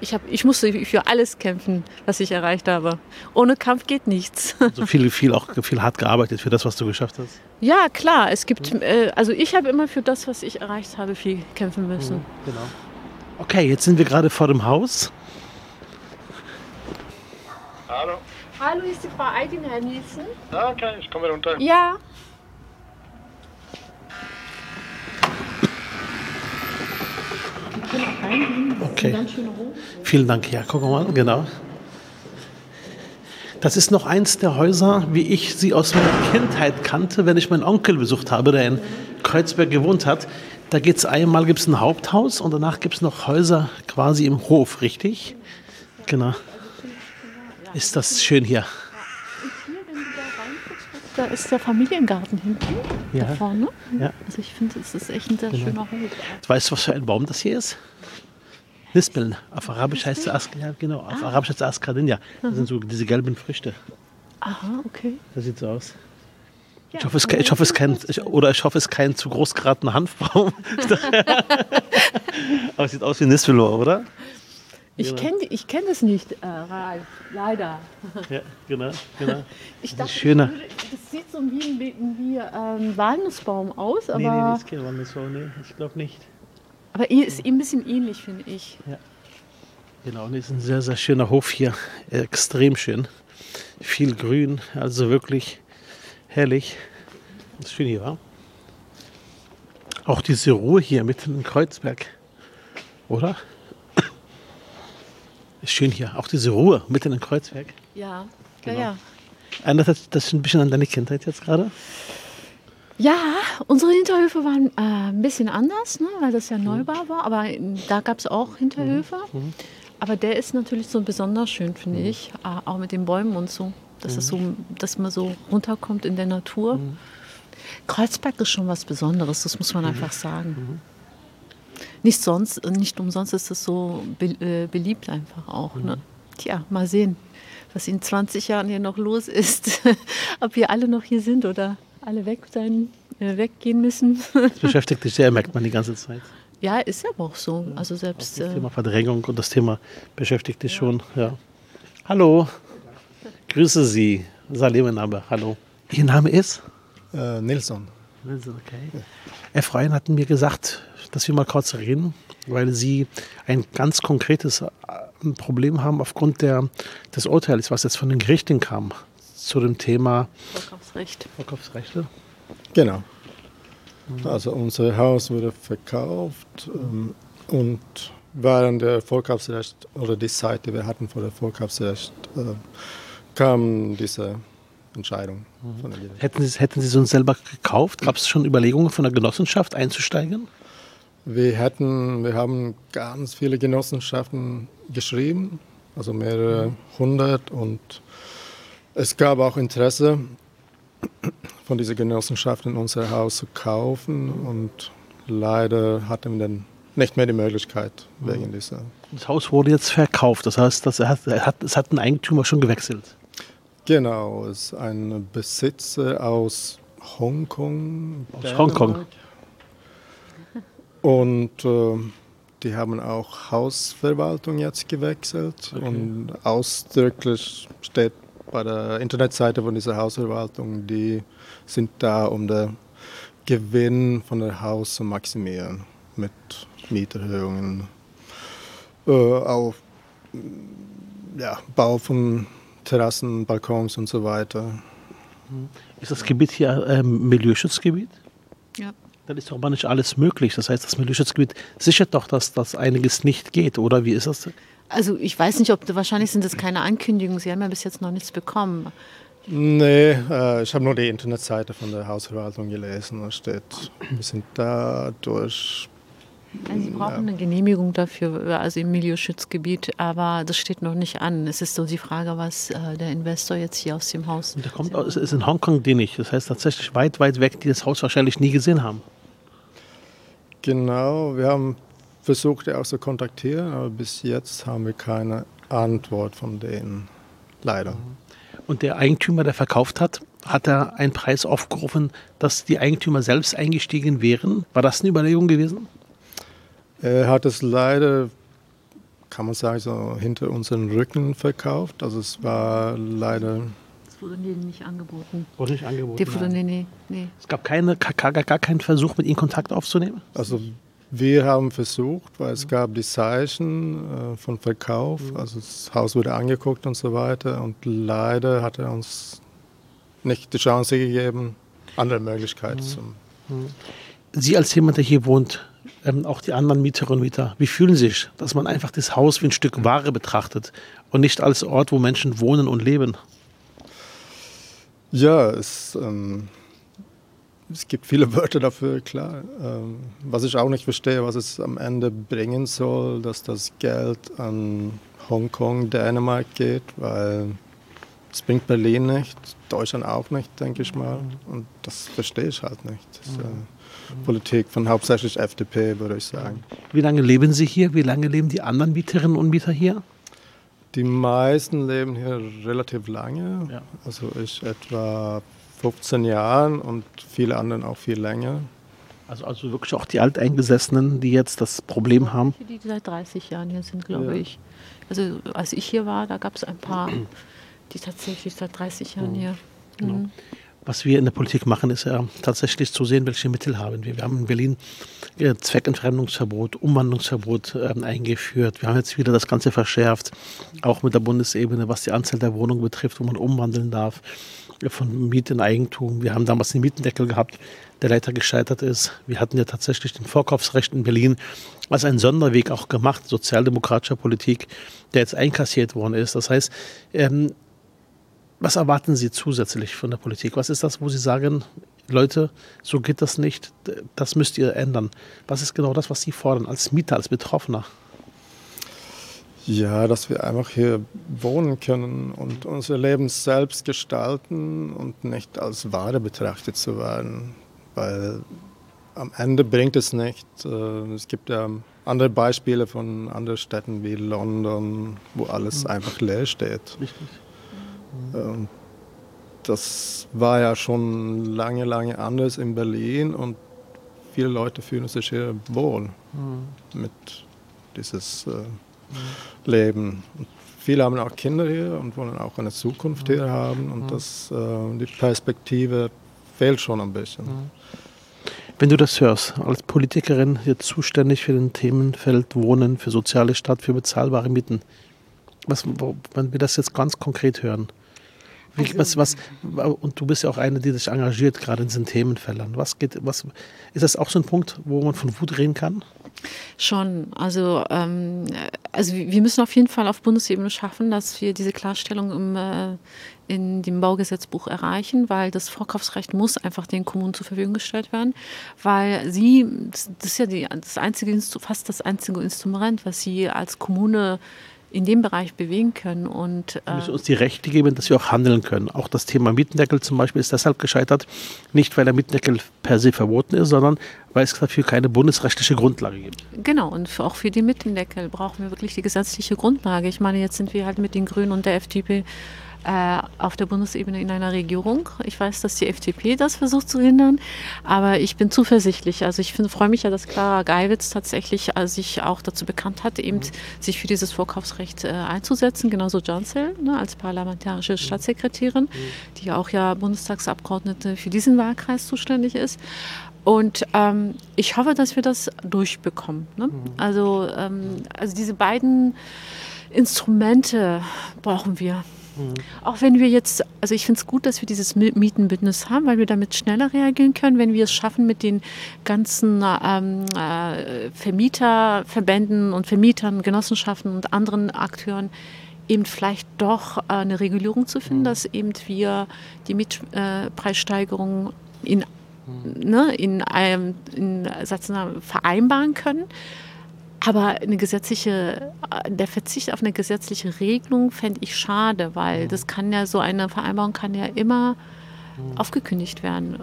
A: Ich, hab, ich musste für alles kämpfen, was ich erreicht habe. Ohne Kampf geht nichts.
B: So viel, viel, auch viel hart gearbeitet für das, was du geschafft hast?
A: Ja, klar. Es gibt, äh, also ich habe immer für das, was ich erreicht habe, viel kämpfen müssen. Genau.
B: Okay, jetzt sind wir gerade vor dem Haus.
C: Hallo.
A: Hallo, ist die Frau Eidin, Herr Nielsen?
C: Ja, okay, ich komme runter.
A: Ja.
B: Okay. Vielen Dank. Ja, guck mal, genau. Das ist noch eins der Häuser, wie ich sie aus meiner Kindheit kannte, wenn ich meinen Onkel besucht habe, der in Kreuzberg gewohnt hat. Da geht es einmal gibt's ein Haupthaus und danach gibt es noch Häuser quasi im Hof, richtig? Genau. Ist das schön hier.
A: Da ist der Familiengarten hinten, ja. da vorne. Ja. Also ich finde, es ist echt ein sehr genau. schöner Hof.
B: Weißt du, was für ein Baum das hier ist? Nispeln. Auf Arabisch heißt es Ask, ja, genau, auf ah. Arabisch heißt es Askardinja. Das sind so diese gelben Früchte.
A: Aha, okay.
B: Das sieht so aus. Ich hoffe, es, ich hoffe, es kein, oder ich hoffe, es ist kein zu groß geratener Hanfbaum. Aber es sieht aus wie ein Nisfelor, oder?
A: Ich genau. kenne ich kenn das nicht, äh, leider.
B: Ja, genau, genau.
A: Ich das dachte, schöner. das sieht so wie ein wie, ähm, Walnussbaum aus, aber... Nee,
B: nee, nee, ist kein Walnussbaum, nee, ich glaube nicht.
A: Aber ist ein bisschen ähnlich, finde ich.
B: Ja. Genau, und ist ein sehr, sehr schöner Hof hier. Extrem schön. Viel Grün, also wirklich herrlich. Das ist schön hier, wa? Auch diese Ruhe hier mitten in Kreuzberg, oder? Ist schön hier. Auch diese Ruhe mitten in Kreuzberg.
A: Ja,
B: Genau.
A: ja, ja.
B: Erinnert das das ein bisschen an deine Kindheit jetzt gerade?
A: Ja, unsere Hinterhöfe waren äh, ein bisschen anders, ne, weil das ja Neubau war. Aber da gab es auch Hinterhöfe. Aber der ist natürlich so besonders schön, finde ich. Äh, auch mit den Bäumen und so. Dass, es so. dass man so runterkommt in der Natur. Kreuzberg ist schon was Besonderes, das muss man einfach sagen. Nicht, sonst, nicht umsonst ist es so be äh, beliebt einfach auch. Ne? Tja, mal sehen, was in 20 Jahren hier noch los ist. Ob wir alle noch hier sind oder alle weg sein, äh, weggehen müssen.
B: Das beschäftigt dich sehr, merkt man die ganze Zeit.
A: ja, ist aber auch so. Also selbst.
B: Das
A: Äh,
B: Thema Verdrängung und das Thema beschäftigt dich schon. Ja. Hallo, grüße Sie. Salim Name, hallo. Ihr Name ist?
D: Äh, Nilsson.
B: Okay. Herr Freien hat mir gesagt, dass wir mal kurz reden, weil Sie ein ganz konkretes äh, Problem haben aufgrund der, des Urteils, was jetzt von den Gerichten kam zu dem Thema
A: Vorkaufsrecht.
B: Verkaufsrechte.
D: Genau. Also unser Haus wurde verkauft ähm, und während der Vorkaufsrecht oder die Zeit, die wir hatten vor der Vorkaufsrecht, äh, kam diese Entscheidung Gericht.
B: Hätten Sie, hätten Sie es uns selber gekauft? Gab es schon Überlegungen von der Genossenschaft einzusteigen?
D: Wir hätten, wir haben ganz viele Genossenschaften geschrieben, also mehrere hundert und es gab auch Interesse von dieser Genossenschaft in unser Haus zu kaufen und leider hatten wir dann nicht mehr die Möglichkeit wegen dieser.
B: Das Haus wurde jetzt verkauft. Das heißt, das hat, es hat einen Eigentümer schon gewechselt.
D: Genau, es ist ein Besitzer aus Hongkong.
B: Aus Hongkong.
D: Und äh, die haben auch Hausverwaltung jetzt gewechselt. Und ausdrücklich steht bei der Internetseite von dieser Hausverwaltung, die sind da, um den Gewinn von der Haus zu maximieren mit Mieterhöhungen, äh, auch ja, Bau von Terrassen, Balkons und so weiter.
B: Ist das Gebiet hier ähm, Milieuschutzgebiet?
A: Ja.
B: Dann ist doch aber nicht alles möglich. Das heißt, das Milieuschutzgebiet sichert doch, dass das einiges nicht geht, oder wie ist das?
A: Also ich weiß nicht, ob wahrscheinlich sind das keine Ankündigungen. Sie haben ja bis jetzt noch nichts bekommen.
D: Nee, äh, ich habe nur die Internetseite von der Hausverwaltung gelesen. Da steht, wir sind da durch.
A: Also Sie brauchen eine Genehmigung dafür, also im Milieuschutzgebiet, aber das steht noch nicht an. Es ist so die Frage, was äh, der Investor jetzt hier aus dem Haus.
B: Und der kommt aus, ist in Hongkong dienig. Das heißt tatsächlich weit, weit weg, die das Haus wahrscheinlich nie gesehen haben.
D: Genau, wir haben versucht, die auch zu kontaktieren, aber bis jetzt haben wir keine Antwort von denen. Leider.
B: Und der Eigentümer, der verkauft hat, hat er einen Preis aufgerufen, dass die Eigentümer selbst eingestiegen wären. War das eine Überlegung gewesen?
D: Er hat es leider, kann man sagen, so hinter unseren Rücken verkauft. Also es war leider
A: Das wurde denen nicht angeboten.
B: Wurde nicht angeboten.
A: Die wurde, nee, nee, nee.
B: Es gab keine, gar, gar keinen Versuch, mit ihnen Kontakt aufzunehmen.
D: Also wir haben versucht, weil es gab die Zeichen äh, von Verkauf, also das Haus wurde angeguckt und so weiter und leider hat er uns nicht die Chance gegeben, andere Möglichkeiten zu.
B: Sie als jemand, der hier wohnt, ähm, auch die anderen Mieterinnen und Mieter, wie fühlen Sie sich, dass man einfach das Haus wie ein Stück Ware betrachtet und nicht als Ort, wo Menschen wohnen und leben?
D: Ja, es, ähm, es gibt viele Wörter dafür, klar. Ähm, was ich auch nicht verstehe, was es am Ende bringen soll, dass das Geld an Hongkong, Dänemark geht, weil es bringt Berlin nicht, Deutschland auch nicht, denke ich mal. Und das verstehe ich halt nicht. Das ist, äh, Politik von hauptsächlich FDP, würde ich sagen.
B: Wie lange leben Sie hier? Wie lange leben die anderen Mieterinnen und Mieter hier?
D: Die meisten leben hier relativ lange.
B: Ja.
D: Also ich etwa 15 Jahren und viele anderen auch viel länger.
B: Also, also wirklich auch die Alteingesessenen, die jetzt das Problem haben.
A: Die, die seit 30 Jahren hier sind, glaube
D: Ja.
A: ich. Also als ich hier war, da gab es ein paar, die tatsächlich seit 30 Jahren hier. Mhm.
B: Was wir in der Politik machen, ist ja tatsächlich zu sehen, welche Mittel haben wir. Wir haben in Berlin äh, Zweckentfremdungsverbot, Umwandlungsverbot ähm, eingeführt. Wir haben jetzt wieder das Ganze verschärft, auch mit der Bundesebene, was die Anzahl der Wohnungen betrifft, wo man umwandeln darf. von Mieteneigentum. Wir haben damals den Mietendeckel gehabt, der leider gescheitert ist. Wir hatten ja tatsächlich den Vorkaufsrecht in Berlin als einen Sonderweg auch gemacht, sozialdemokratischer Politik, der jetzt einkassiert worden ist. Das heißt, ähm, was erwarten Sie zusätzlich von der Politik? Was ist das, wo Sie sagen, Leute, so geht das nicht, das müsst ihr ändern? Was ist genau das, was Sie fordern als Mieter, als Betroffener?
D: Ja, dass wir einfach hier wohnen können und unser Leben selbst gestalten und nicht als Ware betrachtet zu werden. Weil am Ende bringt es nicht. Äh, es gibt ja andere Beispiele von anderen Städten wie London, wo alles mhm. einfach leer steht. Richtig. Mhm. Das war ja schon lange, lange anders in Berlin und viele Leute fühlen sich hier wohl mhm. mit dieses äh. Leben. Und viele haben auch Kinder hier und wollen auch eine Zukunft hier haben und das, äh, die Perspektive fehlt schon ein bisschen.
B: Wenn du das hörst, als Politikerin hier zuständig für den Themenfeld Wohnen, für soziale Stadt, für bezahlbare Mieten, was, wenn wir das jetzt ganz konkret hören, wie, was, was, und du bist ja auch eine, die sich engagiert, gerade in diesen Themenfeldern. Was geht, was, ist das auch so ein Punkt, wo man von Wut reden kann?
A: Schon. Also, ähm, also wir müssen auf jeden Fall auf Bundesebene schaffen, dass wir diese Klarstellung im, äh, in dem Baugesetzbuch erreichen, weil das Vorkaufsrecht muss einfach den Kommunen zur Verfügung gestellt werden, weil sie, das ist ja die, das einzige, fast das einzige Instrument, was sie als Kommune in dem Bereich bewegen können. Und,
B: äh wir müssen uns die Rechte geben, dass wir auch handeln können. Auch das Thema Mietendeckel zum Beispiel ist deshalb gescheitert, nicht weil der Mietendeckel per se verboten ist, sondern weil es dafür keine bundesrechtliche Grundlage gibt.
A: Genau, und für, auch für den Mietendeckel brauchen wir wirklich die gesetzliche Grundlage. Ich meine, jetzt sind wir halt mit den Grünen und der FDP äh, auf der Bundesebene in einer Regierung. Ich weiß, dass die FDP das versucht zu hindern, aber ich bin zuversichtlich. Also ich freue mich ja, dass Clara Geiwitz tatsächlich äh, sich auch dazu bekannt hat, eben mhm. sich für dieses Vorkaufsrecht äh, einzusetzen, genauso Johnsel ne, als parlamentarische mhm. Staatssekretärin, mhm. die auch ja Bundestagsabgeordnete für diesen Wahlkreis zuständig ist. Und ähm, ich hoffe, dass wir das durchbekommen. Ne? Also, ähm, also diese beiden Instrumente brauchen wir. Mhm. Auch wenn wir jetzt, also ich finde es gut, dass wir dieses Mietenbündnis haben, weil wir damit schneller reagieren können, wenn wir es schaffen, mit den ganzen ähm, äh, Vermieterverbänden und Vermietern, Genossenschaften und anderen Akteuren eben vielleicht doch äh, eine Regulierung zu finden, mhm. dass eben wir die Mietpreissteigerung in, mhm. ne, in einem in, vereinbaren können. Aber eine gesetzliche, der Verzicht auf eine gesetzliche Regelung fände ich schade, weil mhm. das kann ja so eine Vereinbarung kann ja immer mhm. aufgekündigt werden.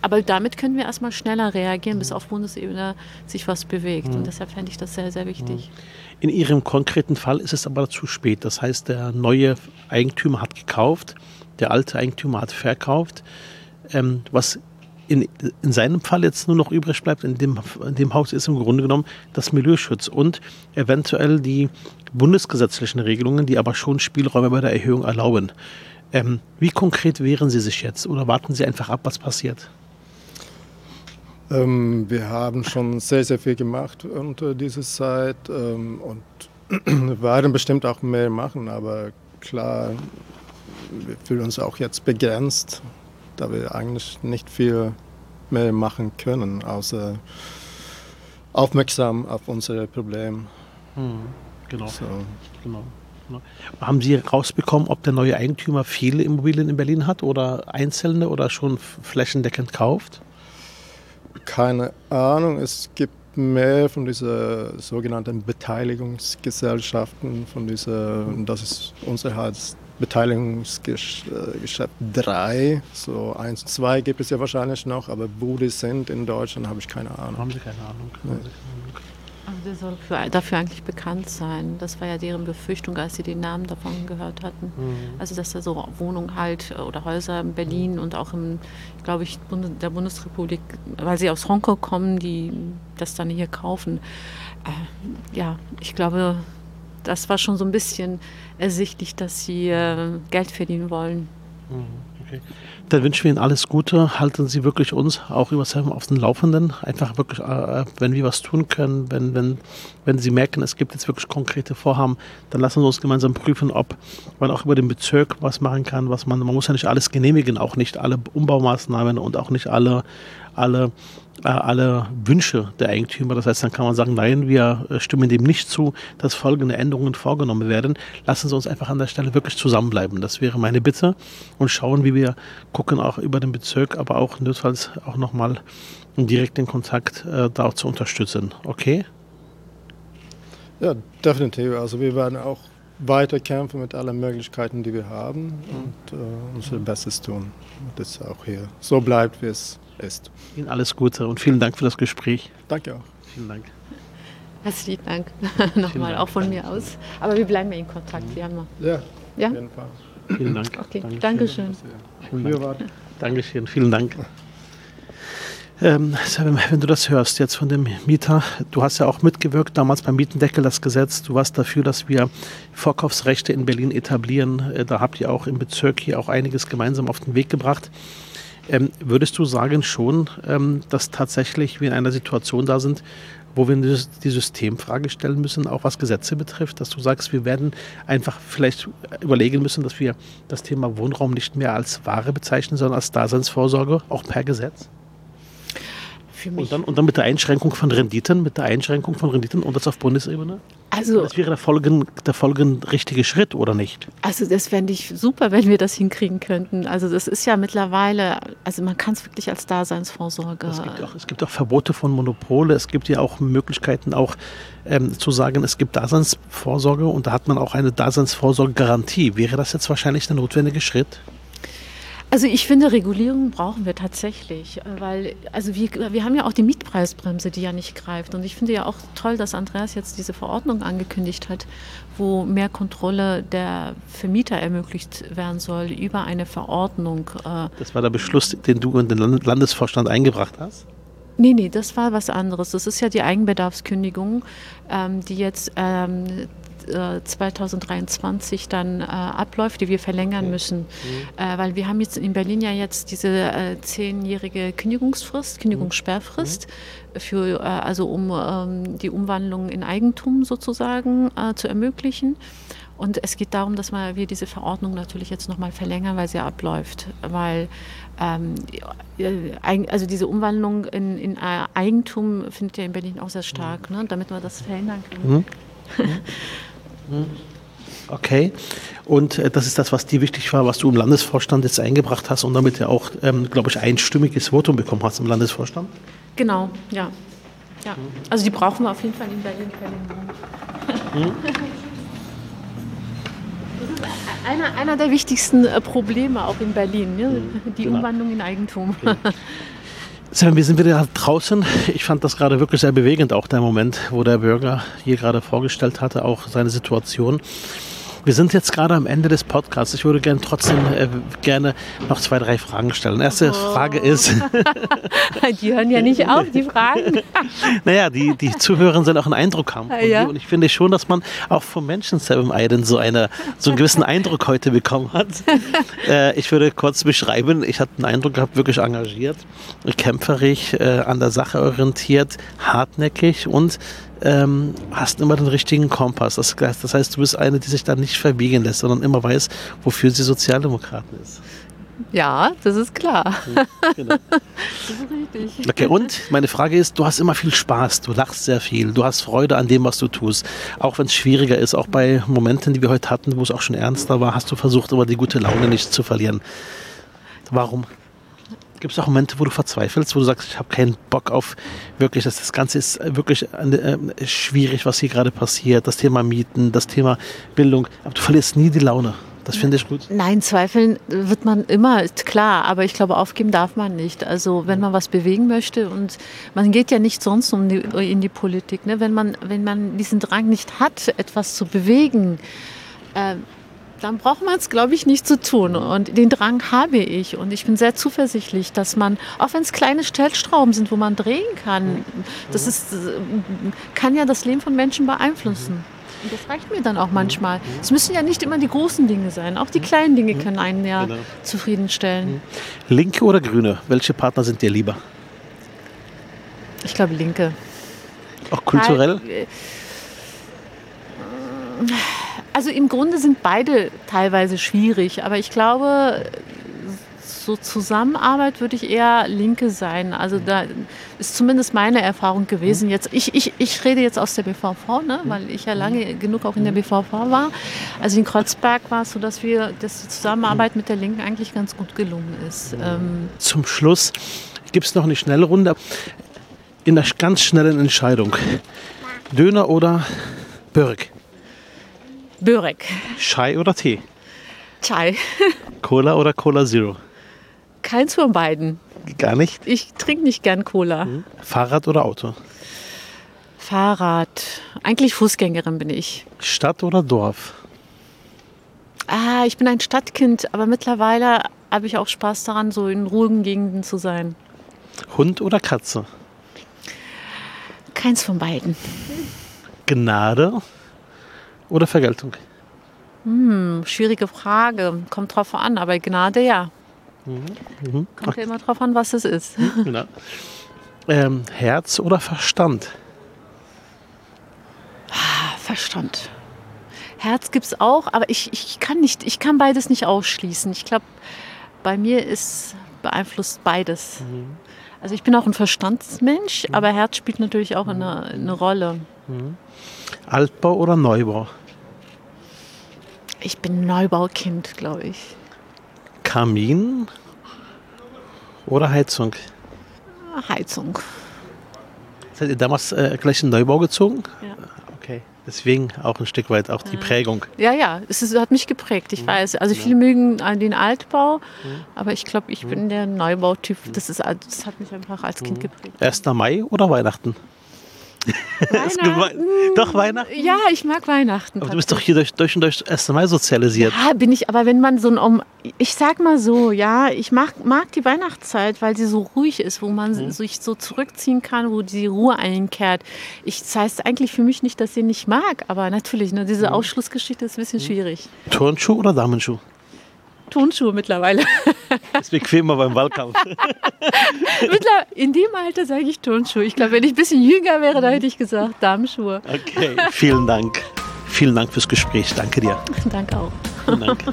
A: Aber damit können wir erstmal schneller reagieren, mhm. bis auf Bundesebene sich was bewegt. Und mhm. deshalb fände ich das sehr, sehr wichtig. Mhm.
B: In Ihrem konkreten Fall ist es aber zu spät. Das heißt, der neue Eigentümer hat gekauft, der alte Eigentümer hat verkauft. Ähm, was in, in seinem Fall jetzt nur noch übrig bleibt, in dem, in dem Haus ist im Grunde genommen das Milieuschutz und eventuell die bundesgesetzlichen Regelungen, die aber schon Spielräume bei der Erhöhung erlauben. Ähm, wie konkret wehren Sie sich jetzt oder warten Sie einfach ab, was passiert?
D: Ähm, wir haben schon sehr, sehr viel gemacht unter dieser Zeit ähm, und werden bestimmt auch mehr machen, aber klar, wir fühlen uns auch jetzt begrenzt da wir eigentlich nicht viel mehr machen können, außer aufmerksam auf unsere Probleme.
B: Hm, genau. So. genau. genau. Haben Sie rausbekommen, ob der neue Eigentümer viele Immobilien in Berlin hat oder einzelne oder schon flächendeckend kauft?
D: Keine Ahnung. Es gibt mehr von diesen sogenannten Beteiligungsgesellschaften, von dieser, das ist unser Hals Beteiligungsgeschäft 3, so 1 und 2 gibt es ja wahrscheinlich noch, aber wo die sind in Deutschland, habe ich keine Ahnung.
B: Haben Sie keine Ahnung? Nee.
A: Also der soll für, dafür eigentlich bekannt sein. Das war ja deren Befürchtung, als sie den Namen davon gehört hatten. Mhm. Also dass da so Wohnungen halt äh, oder Häuser in Berlin mhm. und auch im, glaube ich, Bund der Bundesrepublik, weil sie aus Hongkong kommen, die das dann hier kaufen. Äh, ja, ich glaube, das war schon so ein bisschen ersichtlich, dass sie äh, Geld verdienen wollen.
B: Mhm, Okay. Dann wünschen wir Ihnen alles Gute. Halten Sie wirklich uns auch über Seven auf den Laufenden. Einfach wirklich, äh, wenn wir was tun können, wenn, wenn, wenn Sie merken, es gibt jetzt wirklich konkrete Vorhaben, dann lassen Sie uns gemeinsam prüfen, ob man auch über den Bezirk was machen kann, was man, man muss ja nicht alles genehmigen, auch nicht alle Umbaumaßnahmen und auch nicht alle, alle äh, alle Wünsche der Eigentümer. Das heißt, dann kann man sagen, nein, wir äh, stimmen dem nicht zu, dass folgende Änderungen vorgenommen werden. Lassen Sie uns einfach an der Stelle wirklich zusammenbleiben. Das wäre meine Bitte und schauen, wie wir gucken, auch über den Bezirk, aber auch notfalls auch nochmal direkt den Kontakt äh, da auch zu unterstützen. Okay?
D: Ja, definitiv. Also wir werden auch weiter kämpfen mit allen Möglichkeiten, die wir haben und äh, unser Bestes tun, dass es auch hier so bleibt, wie es ist.
B: Ihnen alles Gute und vielen Dank für das Gespräch.
D: Danke auch.
B: Vielen Dank.
A: Herzlichen Dank nochmal auch von mir aus. Aber wir bleiben ja in Kontakt. Wir haben noch.
D: Ja,
A: Ja?
D: auf jeden Fall.
B: Vielen Dank.
A: Okay,
B: Dankeschön.
A: Dankeschön.
B: Vielen
D: Wir
B: Dank.
D: warten.
B: Dankeschön, vielen Dank. Ähm, wenn du das hörst jetzt von dem Mieter, du hast ja auch mitgewirkt damals beim Mietendeckel, das Gesetz. Du warst dafür, dass wir Vorkaufsrechte in Berlin etablieren. Äh, Da habt ihr auch im Bezirk hier auch einiges gemeinsam auf den Weg gebracht. Ähm, würdest du sagen schon, ähm, dass tatsächlich wir in einer Situation da sind, wo wir die die Systemfrage stellen müssen, auch was Gesetze betrifft, dass du sagst, wir werden einfach vielleicht überlegen müssen, dass wir das Thema Wohnraum nicht mehr als Ware bezeichnen, sondern als Daseinsvorsorge, auch per Gesetz?
A: Für mich.
B: Und dann, und dann mit der Einschränkung von Renditen, mit der Einschränkung von Renditen und das auf Bundesebene?
A: Also,
B: Das wäre der, folgen, der folgenrichtige Schritt, oder nicht?
A: also das fände ich super, wenn wir das hinkriegen könnten. Also das ist ja mittlerweile, also man kann es wirklich als Daseinsvorsorge.
B: Es gibt, auch, es gibt auch Verbote von Monopole, es gibt ja auch Möglichkeiten, auch ähm, zu sagen, es gibt Daseinsvorsorge und da hat man auch eine Daseinsvorsorgegarantie. Wäre das jetzt wahrscheinlich der notwendige Schritt?
A: Also ich finde, Regulierung brauchen wir tatsächlich, äh, weil also wir, wir haben ja auch die Mietpreisbremse, die ja nicht greift. Und ich finde ja auch toll, dass Andreas jetzt diese Verordnung angekündigt hat, wo mehr Kontrolle der Vermieter ermöglicht werden soll über eine Verordnung. Äh,
B: Das war der Beschluss, den du in den Land- Landesvorstand eingebracht hast.
A: Nee, nee, das war was anderes. Das ist ja die Eigenbedarfskündigung, ähm, die jetzt ähm, äh, 2023 dann äh, abläuft, die wir verlängern müssen. Äh, weil wir haben jetzt in Berlin ja jetzt diese äh, zehnjährige Kündigungsfrist, Kündigungssperrfrist, für, äh, also um ähm, die Umwandlung in Eigentum sozusagen äh, zu ermöglichen. Und es geht darum, dass wir diese Verordnung natürlich jetzt nochmal verlängern, weil sie abläuft. Weil ähm, äh, also diese Umwandlung in, in äh, Eigentum findet ja in Berlin auch sehr stark, ne? damit wir das verhindern können.
B: Okay. Und äh, das ist das, was dir wichtig war, was du im Landesvorstand jetzt eingebracht hast und damit ja auch, ähm, glaube ich, einstimmiges Votum bekommen hast im Landesvorstand.
A: Genau, ja. ja. Also die brauchen wir auf jeden Fall in Berlin Verlängerung. Einer, einer der wichtigsten äh, Probleme auch in Berlin, ne? die
B: genau.
A: Umwandlung in Eigentum.
B: Sam, wir sind wieder draußen. Ich fand das gerade wirklich sehr bewegend, auch der Moment, wo der Bürger hier gerade vorgestellt hatte, auch seine Situation. Wir sind jetzt gerade am Ende des Podcasts. Ich würde gerne trotzdem äh, gerne noch zwei, drei Fragen stellen. Erste Frage ist,
A: Die hören ja nicht auf, die Fragen.
B: naja, die, die Zuhörer sollen auch einen Eindruck haben. Von
A: Ja.
B: Und ich finde schon, dass man auch vom Menschen Seven Island so, eine, so einen gewissen Eindruck heute bekommen hat. äh, ich würde kurz beschreiben, ich hatte den Eindruck gehabt, wirklich engagiert, kämpferig, äh, an der Sache orientiert, hartnäckig und ähm, hast immer den richtigen Kompass. Das, das heißt, du bist eine, die sich da nicht verbiegen lässt, sondern immer weiß, wofür sie Sozialdemokraten ist.
A: Ja, das ist klar.
B: Genau.
A: Das ist richtig.
B: Okay, und meine Frage ist, du hast immer viel Spaß, du lachst sehr viel, du hast Freude an dem, was du tust. Auch wenn es schwieriger ist, auch bei Momenten, die wir heute hatten, wo es auch schon ernster war, hast du versucht, aber die gute Laune nicht zu verlieren. Warum? Gibt es auch Momente, wo du verzweifelst, wo du sagst, ich habe keinen Bock auf wirklich, das, das Ganze ist wirklich äh, schwierig, was hier gerade passiert, das Thema Mieten, das Thema Bildung, aber du verlierst nie die Laune. Das finde ich gut.
A: Nein, zweifeln wird man immer, ist klar, aber ich glaube, aufgeben darf man nicht. Also wenn man was bewegen möchte und man geht ja nicht sonst um die, in die Politik, ne? wenn, man, wenn man diesen Drang nicht hat, etwas zu bewegen, äh, dann braucht man es, glaube ich, nicht zu tun. Und den Drang habe ich. Und ich bin sehr zuversichtlich, dass man, auch wenn es kleine Stellstrauben sind, wo man drehen kann, das ist, kann ja das Leben von Menschen beeinflussen. Und das reicht mir dann auch manchmal. Es müssen ja nicht immer die großen Dinge sein. Auch die kleinen Dinge können einen ja
B: Genau.
A: zufriedenstellen.
B: Linke oder Grüne? Welche Partner sind dir lieber?
A: Ich glaube, Linke.
B: Auch kulturell?
A: Weil, äh, Also im Grunde sind beide teilweise schwierig, aber ich glaube, so Zusammenarbeit würde ich eher Linke sein. Also da ist zumindest meine Erfahrung gewesen. Jetzt, ich, ich, ich rede jetzt aus der BVV, ne, weil ich ja lange genug auch in der BVV war. Also in Kreuzberg war es so, dass wir, dass die Zusammenarbeit mit der Linken eigentlich ganz gut gelungen ist. Ähm,
B: Zum Schluss gibt es noch eine schnelle Runde. In einer ganz schnellen Entscheidung. Döner oder Börek?
A: Börek,
B: Chai oder Tee?
A: Chai,
B: Cola oder Cola Zero?
A: keins von beiden.
B: Gar nicht.
A: Ich trinke nicht gern Cola.
B: Fahrrad oder Auto?
A: Fahrrad. Eigentlich Fußgängerin bin ich.
B: Stadt oder Dorf?
A: Ah, ich bin ein Stadtkind, aber mittlerweile habe ich auch Spaß daran, so in ruhigen Gegenden zu sein.
B: Hund oder Katze?
A: Keins von beiden.
B: Gnade oder Vergeltung?
A: Hm, schwierige Frage. Kommt drauf an, aber Gnade ja. Kommt ja immer drauf an, was es ist.
B: Genau. Ähm, Herz oder Verstand?
A: Verstand. Herz gibt es auch, aber ich, ich, kann nicht, ich kann beides nicht ausschließen. Ich glaube, bei mir ist beeinflusst beides. Also ich bin auch ein Verstandsmensch, aber Herz spielt natürlich auch eine, eine Rolle.
B: Altbau oder Neubau?
A: Ich bin Neubaukind, glaube ich.
B: Kamin oder Heizung?
A: Heizung.
B: Seid ihr damals äh, gleich in Neubau gezogen?
A: Ja.
B: Deswegen auch ein Stück weit auch die Prägung.
A: Ja, ja, es ist, hat mich geprägt, ich weiß. Also viele mögen äh, den Altbau, aber ich glaube, ich bin der Neubautyp. Das, ist, das hat mich einfach als Kind geprägt.
B: 1. Mai oder Weihnachten? Gemein. Doch, Weihnachten?
A: Ja, ich mag Weihnachten.
B: Aber du bist doch hier durch, durch und durch 1. Mai sozialisiert.
A: Ja, bin ich, aber wenn man so ein, um, ich sag mal so, ja, ich mag, mag die Weihnachtszeit, weil sie so ruhig ist, wo man
B: Mhm.
A: sich so zurückziehen kann, wo die Ruhe einkehrt. Ich, das heißt eigentlich für mich nicht, dass ich ihn nicht mag, aber natürlich, ne,
B: Mhm.
A: diese Ausschlussgeschichte ist ein bisschen schwierig.
B: Turnschuh oder Damenschuh?
A: Tonschuhe mittlerweile.
B: Ist bequemer beim Wahlkampf.
A: In dem Alter sage ich Turnschuhe. Ich glaube, wenn ich ein bisschen jünger wäre, da hätte ich gesagt Damenschuhe.
B: Okay, vielen Dank. Vielen Dank fürs Gespräch. Danke dir.
A: Danke auch.
B: Vielen Dank.